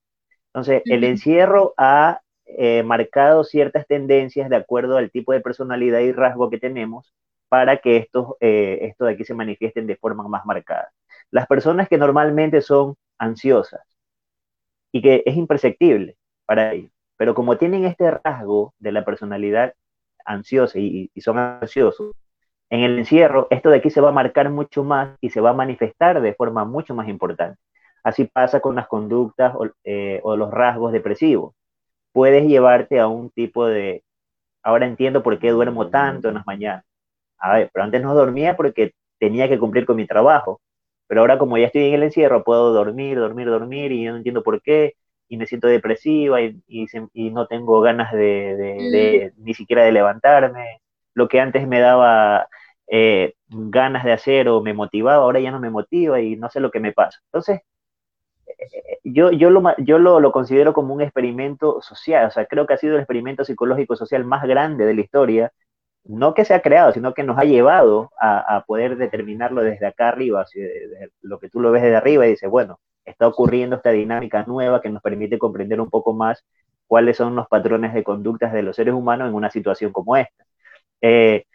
Entonces, el encierro ha eh, marcado ciertas tendencias de acuerdo al tipo de personalidad y rasgo que tenemos para que estos, eh, esto de aquí se manifiesten de forma más marcada. Las personas que normalmente son ansiosas y que es imperceptible para ellos, pero como tienen este rasgo de la personalidad ansiosa y, son ansiosos, en el encierro esto de aquí se va a marcar mucho más y se va a manifestar de forma mucho más importante. Así pasa con las conductas o eh, los rasgos depresivos puedes llevarte a un tipo de, ahora entiendo por qué duermo tanto en las mañanas. A ver, pero antes no dormía porque tenía que cumplir con mi trabajo. Pero ahora como ya estoy en el encierro, puedo dormir, dormir, dormir y yo no entiendo por qué y me siento depresiva y, y, no tengo ganas de, mm. ni siquiera de levantarme. Lo que antes me daba eh, ganas de hacer o me motivaba, ahora ya no me motiva y no sé lo que me pasa. Entonces, yo, yo, lo, yo lo, considero como un experimento social, o sea, creo que ha sido el experimento psicológico social más grande de la historia, no que se ha creado, sino que nos ha llevado a, poder determinarlo desde acá arriba, lo que tú lo ves desde arriba y dices, bueno, está ocurriendo esta dinámica nueva que nos permite comprender un poco más cuáles son los patrones de conductas de los seres humanos en una situación como esta. Eh,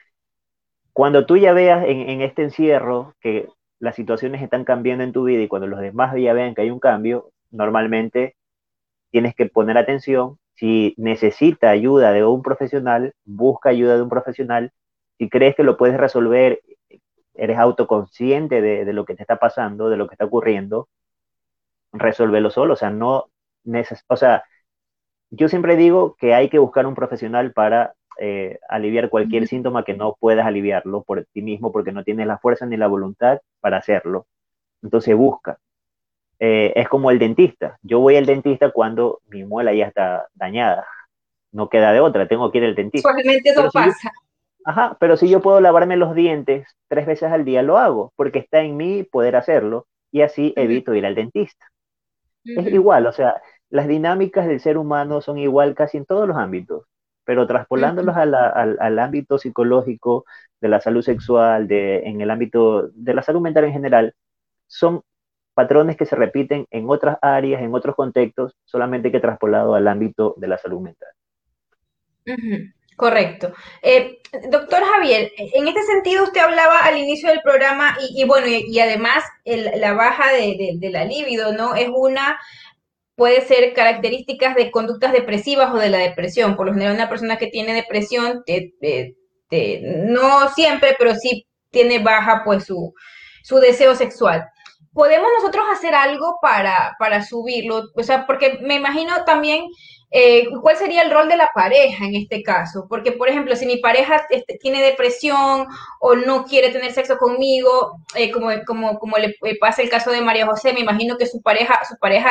cuando tú ya veas en, este encierro que las situaciones están cambiando en tu vida y cuando los demás ya vean que hay un cambio, normalmente tienes que poner atención. Si necesita ayuda de un profesional, busca ayuda de un profesional. Si crees que lo puedes resolver, eres autoconsciente de, lo que te está pasando, de lo que está ocurriendo, resuélvelo solo. O sea, no, o sea, yo siempre digo que hay que buscar un profesional para eh, aliviar cualquier síntoma que no puedas aliviarlo por ti mismo porque no tienes la fuerza ni la voluntad para hacerlo. Entonces busca. Eh, es como el dentista. Yo voy al dentista cuando mi muela ya está dañada. No queda de otra, tengo que ir al dentista. Solamente eso pasa. ajá, pero si yo puedo lavarme los dientes tres veces al día, lo hago, porque está en mí poder hacerlo y así evito ir al dentista. Es igual, o sea, las dinámicas del ser humano son igual casi en todos los ámbitos, pero traspolándolos al, ámbito psicológico, de la salud sexual, de, en el ámbito de la salud mental en general, son patrones que se repiten en otras áreas, en otros contextos, solamente que traspolado al ámbito de la salud mental. Correcto. Eh, doctor Javier, en este sentido usted hablaba al inicio del programa y, bueno, y, además la baja de, la libido, ¿no? Es una puede ser características de conductas depresivas o de la depresión. Por lo general, una persona que tiene depresión, no siempre, pero sí tiene baja pues su, su deseo sexual. ¿Podemos nosotros hacer algo para, para subirlo? O sea, porque me imagino también eh, ¿Cuál sería el rol de la pareja en este caso? Porque, por ejemplo, si mi pareja este, tiene depresión o no quiere tener sexo conmigo, eh, como, como, como le eh, pasa el caso de María José, me imagino que su pareja, su pareja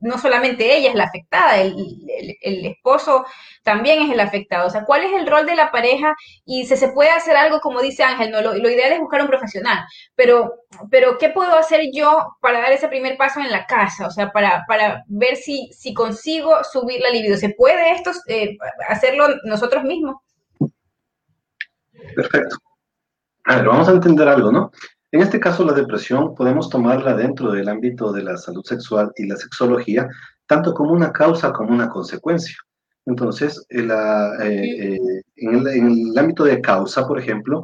no solamente ella es la afectada, el, el, esposo también es el afectado. O sea, ¿cuál es el rol de la pareja? Y si se puede hacer algo, como dice Ángel, no, lo, lo ideal es buscar un profesional, pero, pero ¿qué puedo hacer yo para dar ese primer paso en la casa? O sea, para, para ver si, si consigo subir la libido? ¿Se puede esto eh, hacerlo nosotros mismos? Perfecto. A ver, vamos a entender algo, ¿no? En este caso, la depresión podemos tomarla dentro del ámbito de la salud sexual y la sexología, tanto como una causa como una consecuencia. Entonces, en, eh, eh, el, ámbito de causa, por ejemplo,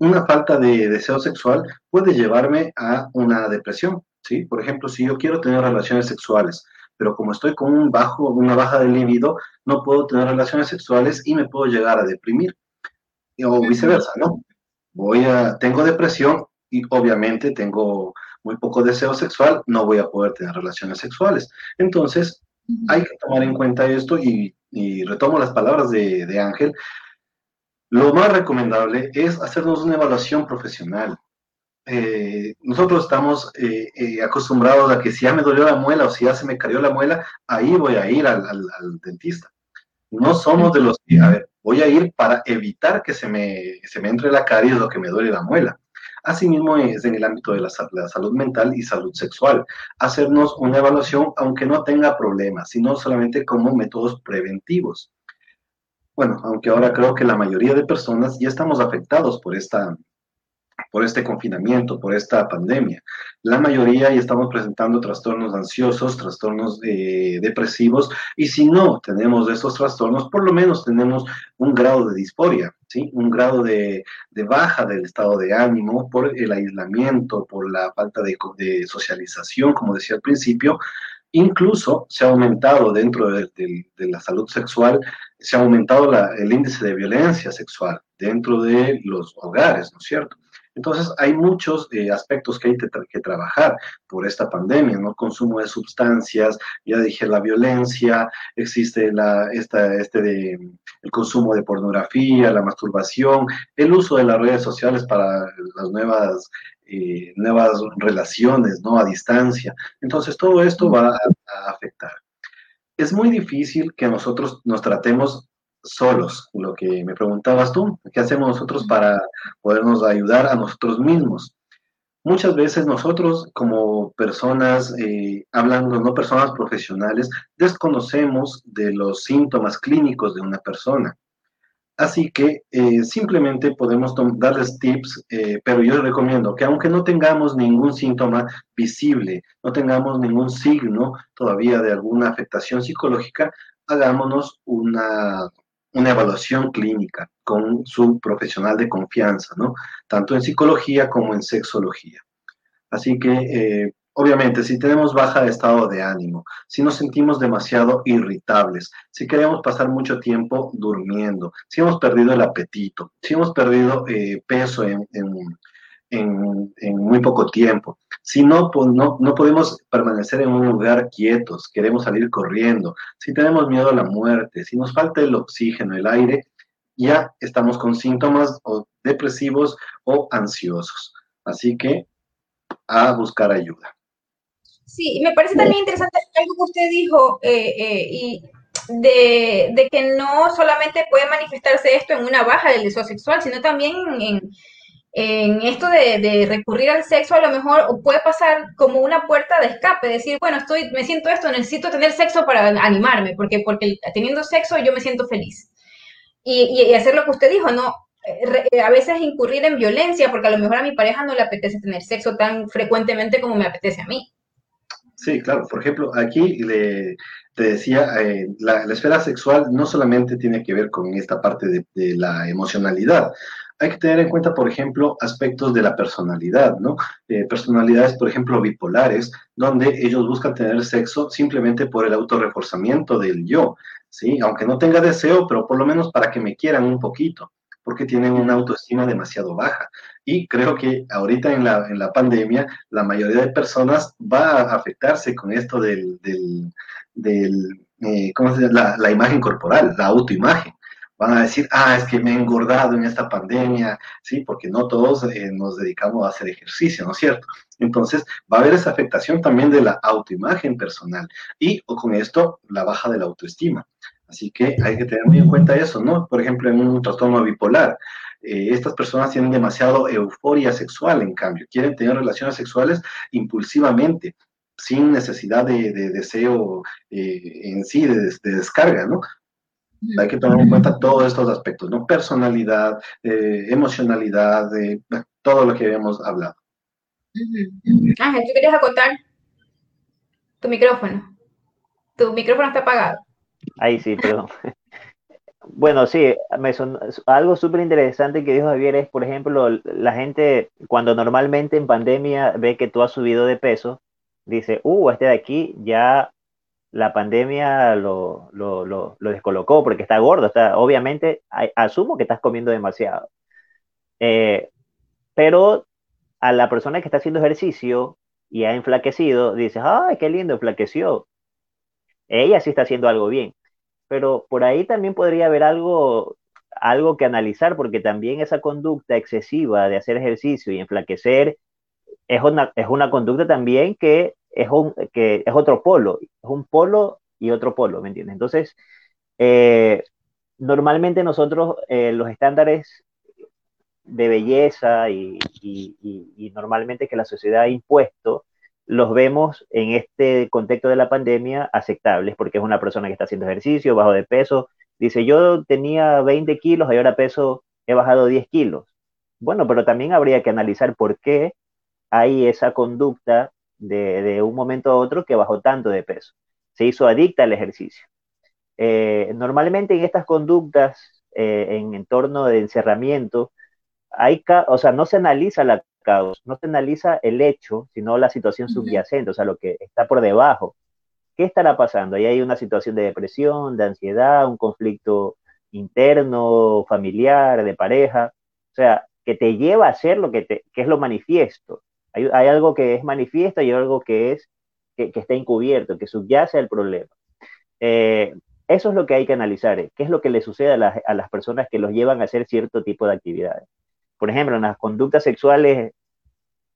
una falta de deseo sexual puede llevarme a una depresión, ¿sí? Por ejemplo, si yo quiero tener relaciones sexuales, pero como estoy con un bajo, una baja de libido, no puedo tener relaciones sexuales y me puedo llegar a deprimir. O viceversa, ¿no? Voy a, tengo depresión y obviamente tengo muy poco deseo sexual, no voy a poder tener relaciones sexuales. Entonces, hay que tomar en cuenta esto y, retomo las palabras de, de Ángel. Lo más recomendable es hacernos una evaluación profesional. Eh, nosotros estamos eh, eh, acostumbrados a que si ya me dolió la muela o si ya se me cayó la muela, ahí voy a ir al, dentista. No somos de los que, a ver, voy a ir para evitar que se me, se me entre la caries o que me duele la muela. Asimismo es en el ámbito de la, la, salud mental y salud sexual. Hacernos una evaluación aunque no tenga problemas, sino solamente como métodos preventivos. Bueno, aunque ahora creo que la mayoría de personas ya estamos afectados por esta, por este confinamiento, por esta pandemia. La mayoría ya estamos presentando trastornos ansiosos, trastornos eh, depresivos, y si no tenemos esos trastornos, por lo menos tenemos un grado de disforia, ¿sí? un grado de, baja del estado de ánimo por el aislamiento, por la falta de, socialización, como decía al principio, Incluso se ha aumentado dentro de, la salud sexual, se ha aumentado el índice de violencia sexual dentro de los hogares, ¿no es cierto? Entonces, hay muchos eh, aspectos que hay que, trabajar por esta pandemia, ¿no? Consumo de sustancias, ya dije la violencia, existe la, esta, este de, el consumo de pornografía, la masturbación, el uso de las redes sociales para las nuevas, eh, nuevas relaciones, ¿no? A distancia. Entonces, todo esto va a afectar. Es muy difícil que nosotros nos tratemos solos, lo que me preguntabas tú, ¿qué hacemos nosotros para podernos ayudar a nosotros mismos? Muchas veces nosotros como personas, eh, hablando no personas profesionales, desconocemos de los síntomas clínicos de una persona. Así que eh, simplemente podemos darles tips, eh, pero yo recomiendo que aunque no tengamos ningún síntoma visible, no tengamos ningún signo todavía de alguna afectación psicológica, hagámonos una, una evaluación clínica con su profesional de confianza, ¿no? Tanto en psicología como en sexología. Así que, eh, obviamente, si tenemos baja de estado de ánimo, si nos sentimos demasiado irritables, si queremos pasar mucho tiempo durmiendo, si hemos perdido el apetito, si hemos perdido eh, peso en, en, muy poco tiempo. Si no, pues no, no podemos permanecer en un lugar quietos, queremos salir corriendo, si tenemos miedo a la muerte, si nos falta el oxígeno, el aire, ya estamos con síntomas o depresivos o ansiosos. Así que a buscar ayuda. Sí, me parece también interesante algo que usted dijo, eh, eh, y de, que no solamente puede manifestarse esto en una baja del deseo sexual, sino también en, esto de, recurrir al sexo, a lo mejor puede pasar como una puerta de escape, decir, bueno, estoy, me siento esto, necesito tener sexo para animarme, porque, porque teniendo sexo yo me siento feliz. Y, y hacer lo que usted dijo, no, eh, a veces incurrir en violencia, porque a lo mejor a mi pareja no le apetece tener sexo tan frecuentemente como me apetece a mí. Sí, claro. Por ejemplo, aquí le, te decía, eh, la, esfera sexual no solamente tiene que ver con esta parte de, la emocionalidad. Hay que tener en cuenta, por ejemplo, aspectos de la personalidad, ¿no? Eh, personalidades, por ejemplo, bipolares, donde ellos buscan tener sexo simplemente por el autorreforzamiento del yo, ¿sí? Aunque no tenga deseo, pero por lo menos para que me quieran un poquito porque tienen una autoestima demasiado baja. Y creo que ahorita en la, en la pandemia la mayoría de personas va a afectarse con esto del, del, eh, ¿cómo se llama? La, imagen corporal, la autoimagen. Van a decir, ah, es que me he engordado en esta pandemia, ¿sí? Porque no todos eh, nos dedicamos a hacer ejercicio, ¿no es cierto? Entonces, va a haber esa afectación también de la autoimagen personal y o con esto la baja de la autoestima. Así que hay que tener muy en cuenta eso, ¿no? Por ejemplo, en un trastorno bipolar, eh, estas personas tienen demasiado euforia sexual, en cambio, quieren tener relaciones sexuales impulsivamente, sin necesidad de, deseo eh, en sí, de, descarga, ¿no? Hay que tener en cuenta todos estos aspectos, ¿no? Personalidad, eh, emocionalidad, todo lo que habíamos hablado. Ángel, ¿tú querías acotar tu micrófono? Tu micrófono está apagado. Ahí sí, perdón. [laughs] Bueno, sí, me algo súper interesante que dijo Javier es, por ejemplo, la gente cuando normalmente en pandemia ve que tú has subido de peso, dice, uh, este de aquí ya la pandemia lo, lo, lo, descolocó porque está gordo, está, obviamente asumo que estás comiendo demasiado. Eh, pero a la persona que está haciendo ejercicio y ha enflaquecido, dice, ay, qué lindo, enflaqueció. Ella sí está haciendo algo bien pero por ahí también podría haber algo, algo que analizar, porque también esa conducta excesiva de hacer ejercicio y enflaquecer es una, es una conducta también que es, un, que es otro polo, es un polo y otro polo, ¿me entiendes? Entonces, eh, normalmente nosotros eh, los estándares de belleza y, y, normalmente que la sociedad ha impuesto los vemos en este contexto de la pandemia aceptables, porque es una persona que está haciendo ejercicio, bajo de peso. Dice, yo tenía 20 kilos y ahora peso, he bajado 10 kilos. Bueno, pero también habría que analizar por qué hay esa conducta de, un momento a otro que bajó tanto de peso. Se hizo adicta al ejercicio. Eh, normalmente en estas conductas, eh, en entorno de encerramiento, hay, o sea, no se analiza la no se analiza el hecho, sino la situación subyacente, o sea, lo que está por debajo. ¿Qué estará pasando? Ahí hay una situación de depresión, de ansiedad, un conflicto interno, familiar, de pareja, o sea, que te lleva a hacer lo que, te, que es lo manifiesto. Hay, algo que es manifiesto y algo que es que, está encubierto, que subyace al problema. Eh, eso es lo que hay que analizar, ¿eh? qué es lo que le sucede a a las personas que los llevan a hacer cierto tipo de actividades. Por ejemplo, en las conductas sexuales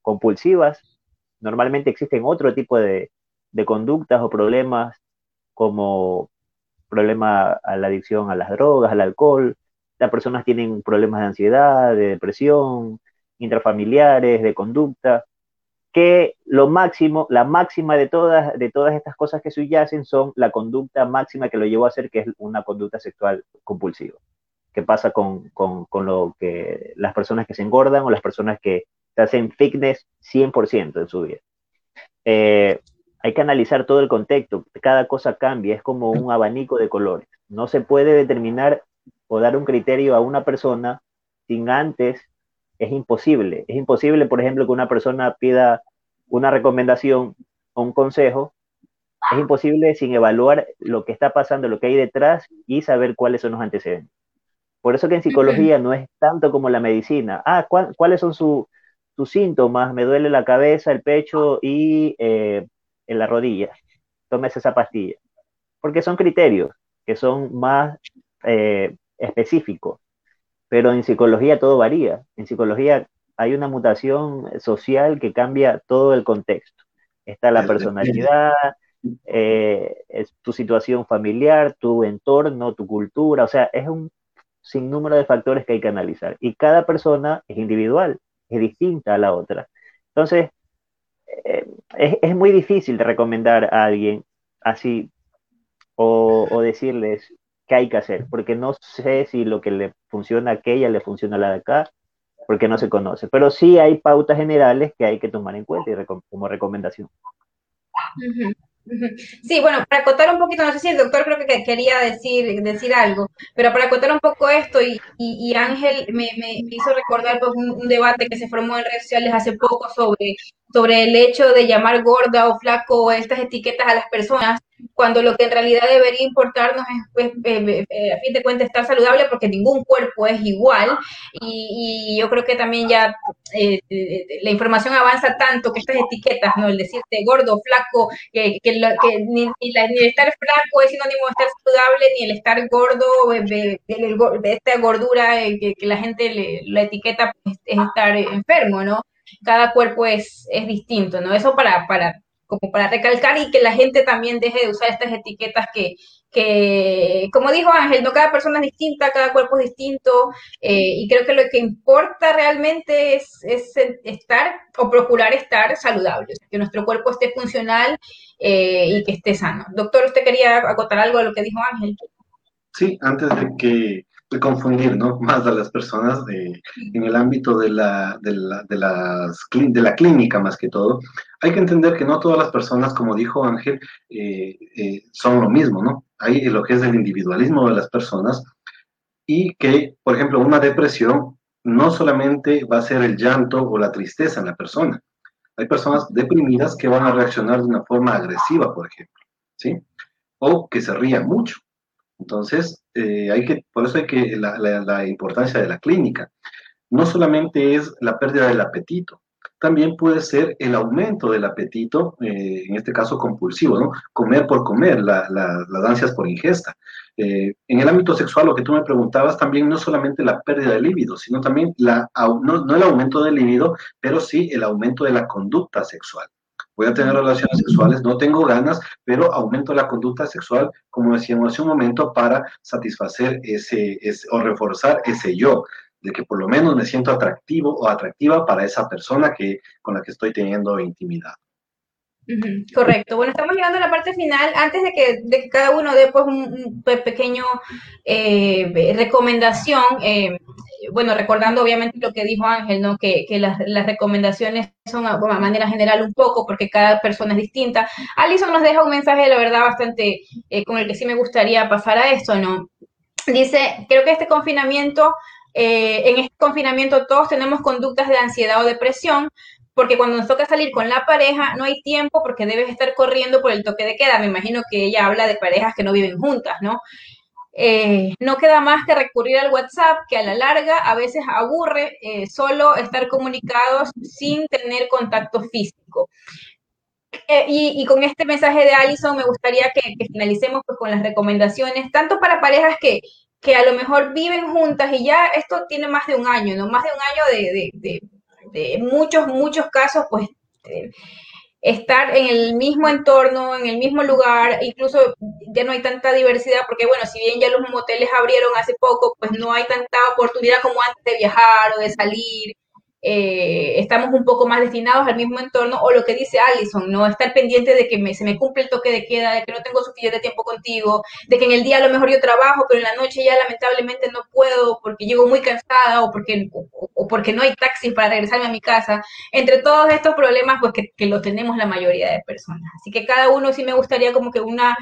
compulsivas, normalmente existen otro tipo de, conductas o problemas como problema a la adicción a las drogas, al alcohol. Las personas tienen problemas de ansiedad, de depresión, intrafamiliares, de conducta, que lo máximo, la máxima de todas, de todas estas cosas que subyacen son la conducta máxima que lo llevó a hacer, que es una conducta sexual compulsiva que pasa con, lo que las personas que se engordan o las personas que hacen fitness 100% en su vida. Eh, hay que analizar todo el contexto, cada cosa cambia, es como un abanico de colores. No se puede determinar o dar un criterio a una persona sin antes, es imposible. Es imposible, por ejemplo, que una persona pida una recomendación o un consejo, es imposible sin evaluar lo que está pasando, lo que hay detrás y saber cuáles son los antecedentes. Por eso que en psicología no es tanto como la medicina. Ah, ¿cuáles son sus tus síntomas, me duele la cabeza, el pecho y eh, en la rodilla, tomes esa pastilla. Porque son criterios que son más eh, específicos. Pero en psicología todo varía. En psicología hay una mutación social que cambia todo el contexto. Está la personalidad, eh, es tu situación familiar, tu entorno, tu cultura, o sea, es un sinnúmero de factores que hay que analizar. Y cada persona es individual, es distinta a la otra. Entonces, eh, es, muy difícil recomendar a alguien así o, o, decirles qué hay que hacer, porque no sé si lo que le funciona a aquella le funciona a la de acá, porque no se conoce. Pero sí hay pautas generales que hay que tomar en cuenta y como recomendación. Sí, bueno, para acotar un poquito, no sé si el doctor creo que quería decir, decir algo, pero para acotar un poco esto, y, Ángel me, me, hizo recordar pues, un, un, debate que se formó en redes sociales hace poco sobre sobre el hecho de llamar gorda o flaco estas etiquetas a las personas, cuando lo que en realidad debería importarnos es, pues, eh, eh, a fin de cuentas, estar saludable, porque ningún cuerpo es igual. Y, yo creo que también ya eh, la información avanza tanto que estas etiquetas, ¿no? El decirte gordo, flaco, que, que, ni, el estar flaco es sinónimo de estar saludable, ni el estar gordo, de, esta gordura que, la gente le, la etiqueta pues, es estar enfermo, ¿no? Cada cuerpo es, es distinto, ¿no? Eso para, para, como para recalcar y que la gente también deje de usar estas etiquetas que, que como dijo Ángel, no cada persona es distinta, cada cuerpo es distinto, eh, y creo que lo que importa realmente es, es, estar o procurar estar saludable, que nuestro cuerpo esté funcional eh, y que esté sano. Doctor, ¿usted quería acotar algo a lo que dijo Ángel? Sí, antes de que de confundir ¿no? más a las personas en el ámbito de la, de, la, de, las, de la clínica más que todo. Hay que entender que no todas las personas, como dijo Ángel, eh, eh, son lo mismo, ¿no? Hay lo que es el individualismo de las personas y que, por ejemplo, una depresión no solamente va a ser el llanto o la tristeza en la persona. Hay personas deprimidas que van a reaccionar de una forma agresiva, por ejemplo, ¿sí? O que se rían mucho. Entonces, eh, hay que, por eso hay que, la, la, importancia de la clínica. No solamente es la pérdida del apetito, también puede ser el aumento del apetito, eh, en este caso compulsivo, ¿no? Comer por comer, la, las ansias por ingesta. Eh, en el ámbito sexual, lo que tú me preguntabas, también no solamente la pérdida del líbido, sino también la, no, no el aumento del líbido, pero sí el aumento de la conducta sexual voy a tener relaciones sexuales, no tengo ganas, pero aumento la conducta sexual, como decíamos hace un momento, para satisfacer ese, o reforzar ese yo, de que por lo menos me siento atractivo o atractiva para esa persona que, con la que estoy teniendo intimidad. Correcto. Bueno, estamos llegando a la parte final. Antes de que, cada uno dé pues un, pequeño eh, recomendación, eh, bueno, recordando obviamente lo que dijo Ángel, ¿no? Que, las, recomendaciones son a, manera general un poco, porque cada persona es distinta. Alison nos deja un mensaje, la verdad, bastante eh, con el que sí me gustaría pasar a esto, ¿no? Dice, creo que este confinamiento, en este confinamiento todos tenemos conductas de ansiedad o depresión, porque cuando nos toca salir con la pareja no hay tiempo porque debes estar corriendo por el toque de queda. Me imagino que ella habla de parejas que no viven juntas, ¿no? Eh, no queda más que recurrir al WhatsApp, que a la larga a veces aburre eh, solo estar comunicados sin tener contacto físico. Eh, y, con este mensaje de Alison me gustaría que, finalicemos pues, con las recomendaciones, tanto para parejas que, que a lo mejor viven juntas y ya esto tiene más de un año, ¿no? Más de un año de de muchos, muchos casos, pues estar en el mismo entorno, en el mismo lugar, incluso ya no hay tanta diversidad, porque bueno, si bien ya los moteles abrieron hace poco, pues no hay tanta oportunidad como antes de viajar o de salir eh, estamos un poco más destinados al mismo entorno, o lo que dice Allison, ¿no? Estar pendiente de que me, se me cumple el toque de queda, de que no tengo suficiente tiempo contigo, de que en el día a lo mejor yo trabajo, pero en la noche ya lamentablemente no puedo porque llego muy cansada o porque, o, porque no hay taxis para regresarme a mi casa. Entre todos estos problemas, pues que, que los tenemos la mayoría de personas. Así que cada uno sí me gustaría como que una,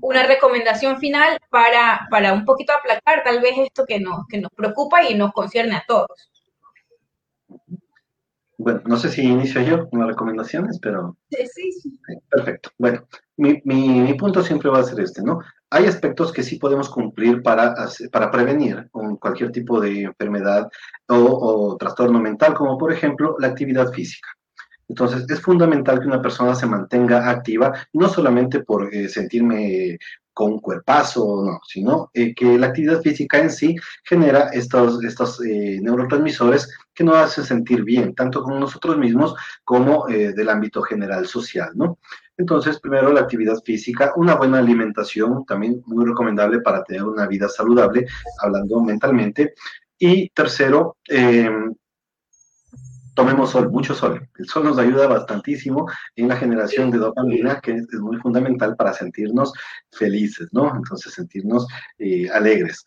una recomendación final para, para un poquito aplacar tal vez esto que nos, que nos preocupa y nos concierne a todos. Bueno, no sé si inicio yo con las recomendaciones, pero... Sí, sí. Perfecto. Bueno, mi, mi, punto siempre va a ser este, ¿no? Hay aspectos que sí podemos cumplir para, para prevenir cualquier tipo de enfermedad o, trastorno mental, como por ejemplo la actividad física. Entonces, es fundamental que una persona se mantenga activa, no solamente por eh, sentirme con cuerpazo, no, sino eh, que la actividad física en sí genera estos, estos eh, neurotransmisores que nos hacen sentir bien, tanto con nosotros mismos como del ámbito general social, ¿no? Entonces, primero la actividad física, una buena alimentación, también muy recomendable para tener una vida saludable, hablando mentalmente. Y tercero, eh, tomemos sol, mucho sol. El sol nos ayuda bastantísimo en la generación de dopamina, que es, muy fundamental para sentirnos felices, ¿no? Entonces, sentirnos eh, alegres.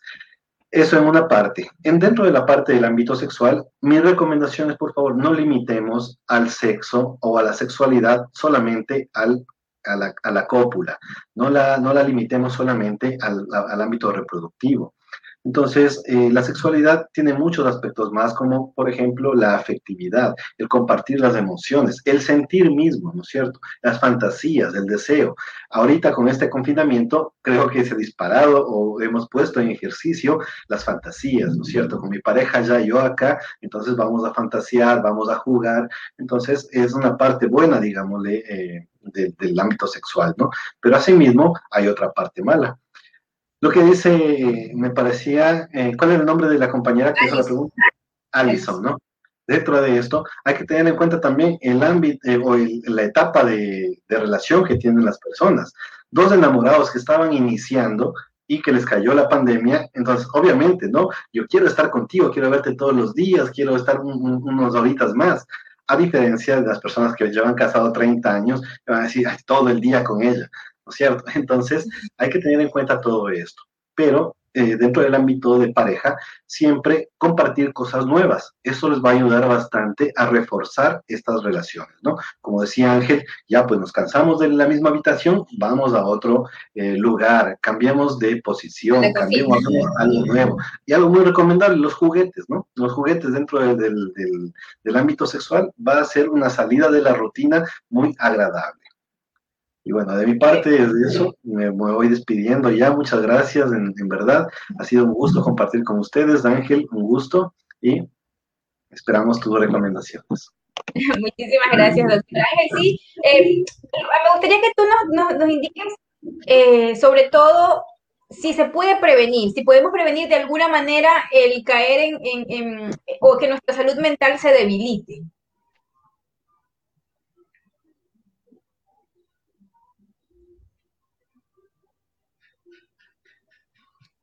Eso en una parte. En dentro de la parte del ámbito sexual, mi recomendación es, por favor, no limitemos al sexo o a la sexualidad solamente al, a, la, a la cópula. No la, no la limitemos solamente al, al ámbito reproductivo. Entonces, eh, la sexualidad tiene muchos aspectos más, como por ejemplo la afectividad, el compartir las emociones, el sentir mismo, ¿no es cierto? Las fantasías, el deseo. Ahorita con este confinamiento, creo que se ha disparado o hemos puesto en ejercicio las fantasías, ¿no es cierto? Con mi pareja ya yo acá, entonces vamos a fantasear, vamos a jugar. Entonces, es una parte buena, digámosle, eh, del ámbito sexual, ¿no? Pero asimismo, hay otra parte mala lo que dice, me parecía, eh, ¿cuál es el nombre de la compañera que hizo la pregunta? Alison, ¿no? Dentro de esto, hay que tener en cuenta también el ámbito eh, o la etapa de, de, relación que tienen las personas. Dos enamorados que estaban iniciando y que les cayó la pandemia, entonces obviamente, ¿no? Yo quiero estar contigo, quiero verte todos los días, quiero estar unos horitas más. A diferencia de las personas que llevan casado 30 años, van a decir, todo el día con ella. ¿No es cierto? [laughs] Entonces, hay que tener en cuenta todo esto. Pero eh, dentro del ámbito de pareja, siempre compartir cosas nuevas. Eso les va a ayudar bastante a reforzar estas relaciones, ¿no? Como decía Ángel, ya pues nos cansamos de la misma habitación, vamos a otro eh, lugar, cambiamos de posición, cambiemos a algo, nuevo. Y algo muy recomendable, los juguetes, ¿no? Los juguetes dentro del, del ámbito sexual va a ser una salida de la rutina muy agradable. Y bueno, de mi parte, desde eso, me, voy despidiendo ya. Muchas gracias, en, verdad. Ha sido un gusto compartir con ustedes, Ángel, un gusto. Y esperamos tus recomendaciones. [laughs] Muchísimas gracias, doctor Ángel. Sí, eh, me gustaría que tú nos, nos, indiques, eh, sobre todo, si se puede prevenir, si podemos prevenir de alguna manera el caer en, en o que nuestra salud mental se debilite.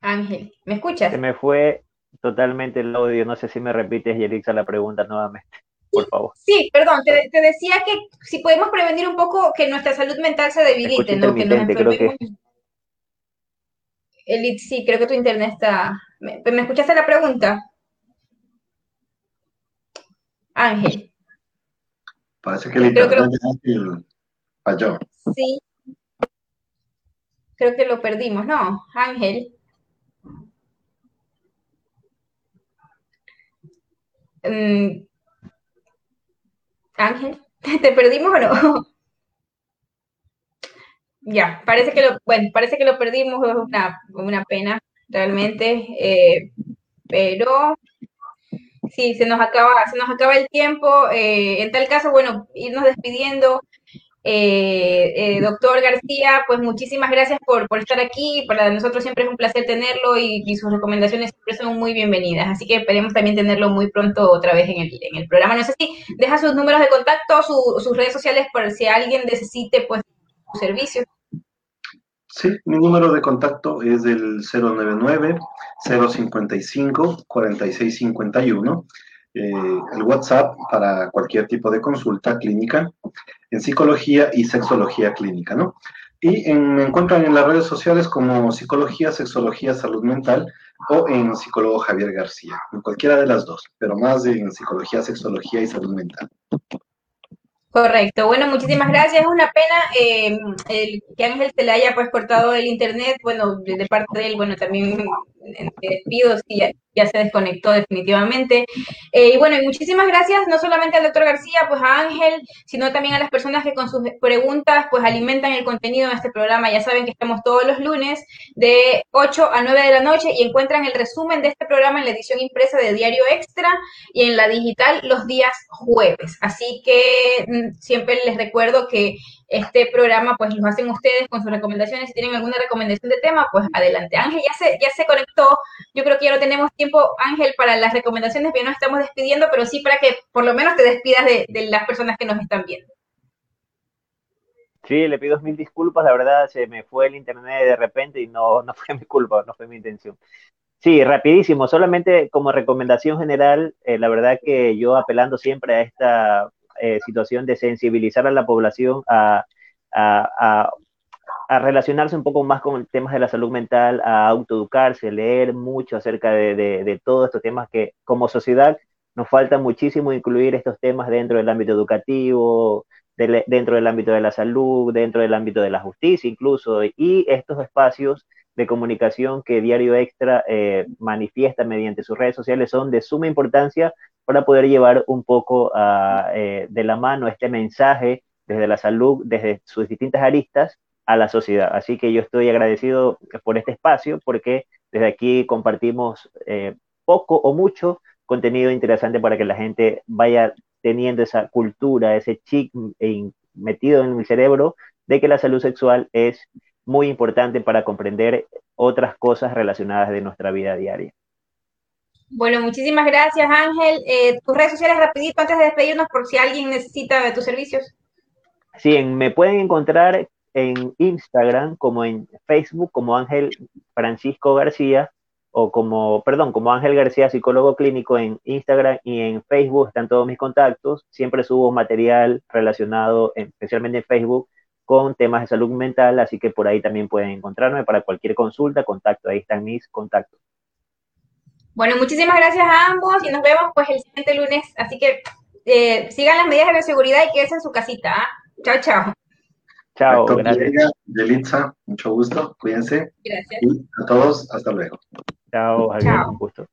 Ángel, ¿me escuchas? Se me fue totalmente el audio, no sé si me repites, Yelixa, la pregunta nuevamente, [laughs] por favor. Sí, perdón, te, decía que si podemos prevenir un poco que nuestra salud mental se debilite, ¿no? Que nos enfermemos. sí, creo que tu internet está... ¿Me, escuchaste la pregunta? Ángel. Parece que el internet falló. Sí. Creo que lo perdimos, ¿no? Ángel. Mm, Ángel, [laughs] ¿te perdimos o no? [laughs] ya, parece que lo, bueno, parece que lo perdimos, es una, una pena realmente, eh, pero sí, se nos acaba, se nos acaba el tiempo. Eh, en tal caso, bueno, irnos despidiendo. Eh, eh, doctor García, pues muchísimas gracias por, estar aquí. Para nosotros siempre es un placer tenerlo y, sus recomendaciones siempre son muy bienvenidas. Así que esperemos también tenerlo muy pronto otra vez en el, en el programa. No sé si deja sus números de contacto, sus redes sociales, por si alguien necesite pues su servicio. Sí, mi número de contacto es el 099-055-4651. Eh, el WhatsApp para cualquier tipo de consulta clínica en psicología y sexología clínica, ¿no? Y me encuentran en las redes sociales como Psicología, Sexología, Salud Mental o en Psicólogo Javier García, en cualquiera de las dos, pero más en Psicología, Sexología y Salud Mental. Correcto. Bueno, muchísimas gracias. Es una pena eh, que Ángel se le haya pues cortado el internet. Bueno, de parte de él, bueno, también me despido, sí, ya, se desconectó definitivamente. Eh, y bueno, y muchísimas gracias no solamente al doctor García, pues a Ángel, sino también a las personas que con sus preguntas pues alimentan el contenido de este programa. Ya saben que estamos todos los lunes de 8 a 9 de la noche y encuentran el resumen de este programa en la edición impresa de Diario Extra y en la digital los días jueves. Así que mm, siempre les recuerdo que este programa pues lo hacen ustedes con sus recomendaciones. Si tienen alguna recomendación de tema, pues adelante. Ángel ya se, ya se conectó. Yo creo que ya no tenemos tiempo, Ángel, para las recomendaciones, bien nos estamos despidiendo, pero sí para que por lo menos te despidas de, las personas que nos están viendo. Sí, le pido mil disculpas, la verdad se me fue el internet de repente y no, no fue mi culpa, no fue mi intención. Sí, rapidísimo, solamente como recomendación general, eh, la verdad que yo apelando siempre a esta eh, situación de sensibilizar a la población a, a, a, relacionarse un poco más con temas de la salud mental, a autoeducarse, leer mucho acerca de, de, todos estos temas que como sociedad nos falta muchísimo incluir estos temas dentro del ámbito educativo, dentro del ámbito de la salud, dentro del ámbito de la justicia incluso, y estos espacios de comunicación que Diario Extra eh, manifiesta mediante sus redes sociales son de suma importancia para poder llevar un poco ah, eh, de la mano este mensaje desde la salud, desde sus distintas aristas a la sociedad. Así que yo estoy agradecido por este espacio porque desde aquí compartimos eh, poco o mucho contenido interesante para que la gente vaya teniendo esa cultura, ese chip metido en el cerebro de que la salud sexual es muy importante para comprender otras cosas relacionadas de nuestra vida diaria. Bueno, muchísimas gracias Ángel. Eh, tus redes sociales rapidito antes de despedirnos por si alguien necesita de tus servicios. Sí, me pueden encontrar en Instagram como en Facebook como Ángel Francisco García o como, perdón, como Ángel García, psicólogo clínico en Instagram y en Facebook están todos mis contactos. Siempre subo material relacionado, especialmente en Facebook, con temas de salud mental, así que por ahí también pueden encontrarme para cualquier consulta, contacto, ahí están mis contactos. Bueno, muchísimas gracias a ambos y nos vemos pues el siguiente lunes, así que eh, sigan las medidas de bioseguridad y quédense en su casita. ¿ah? Chao, chao. Chao, gracias. Yelitza, mucho gusto, cuídense. Gracias. Y a todos, hasta luego. Chao, Javier, un gusto.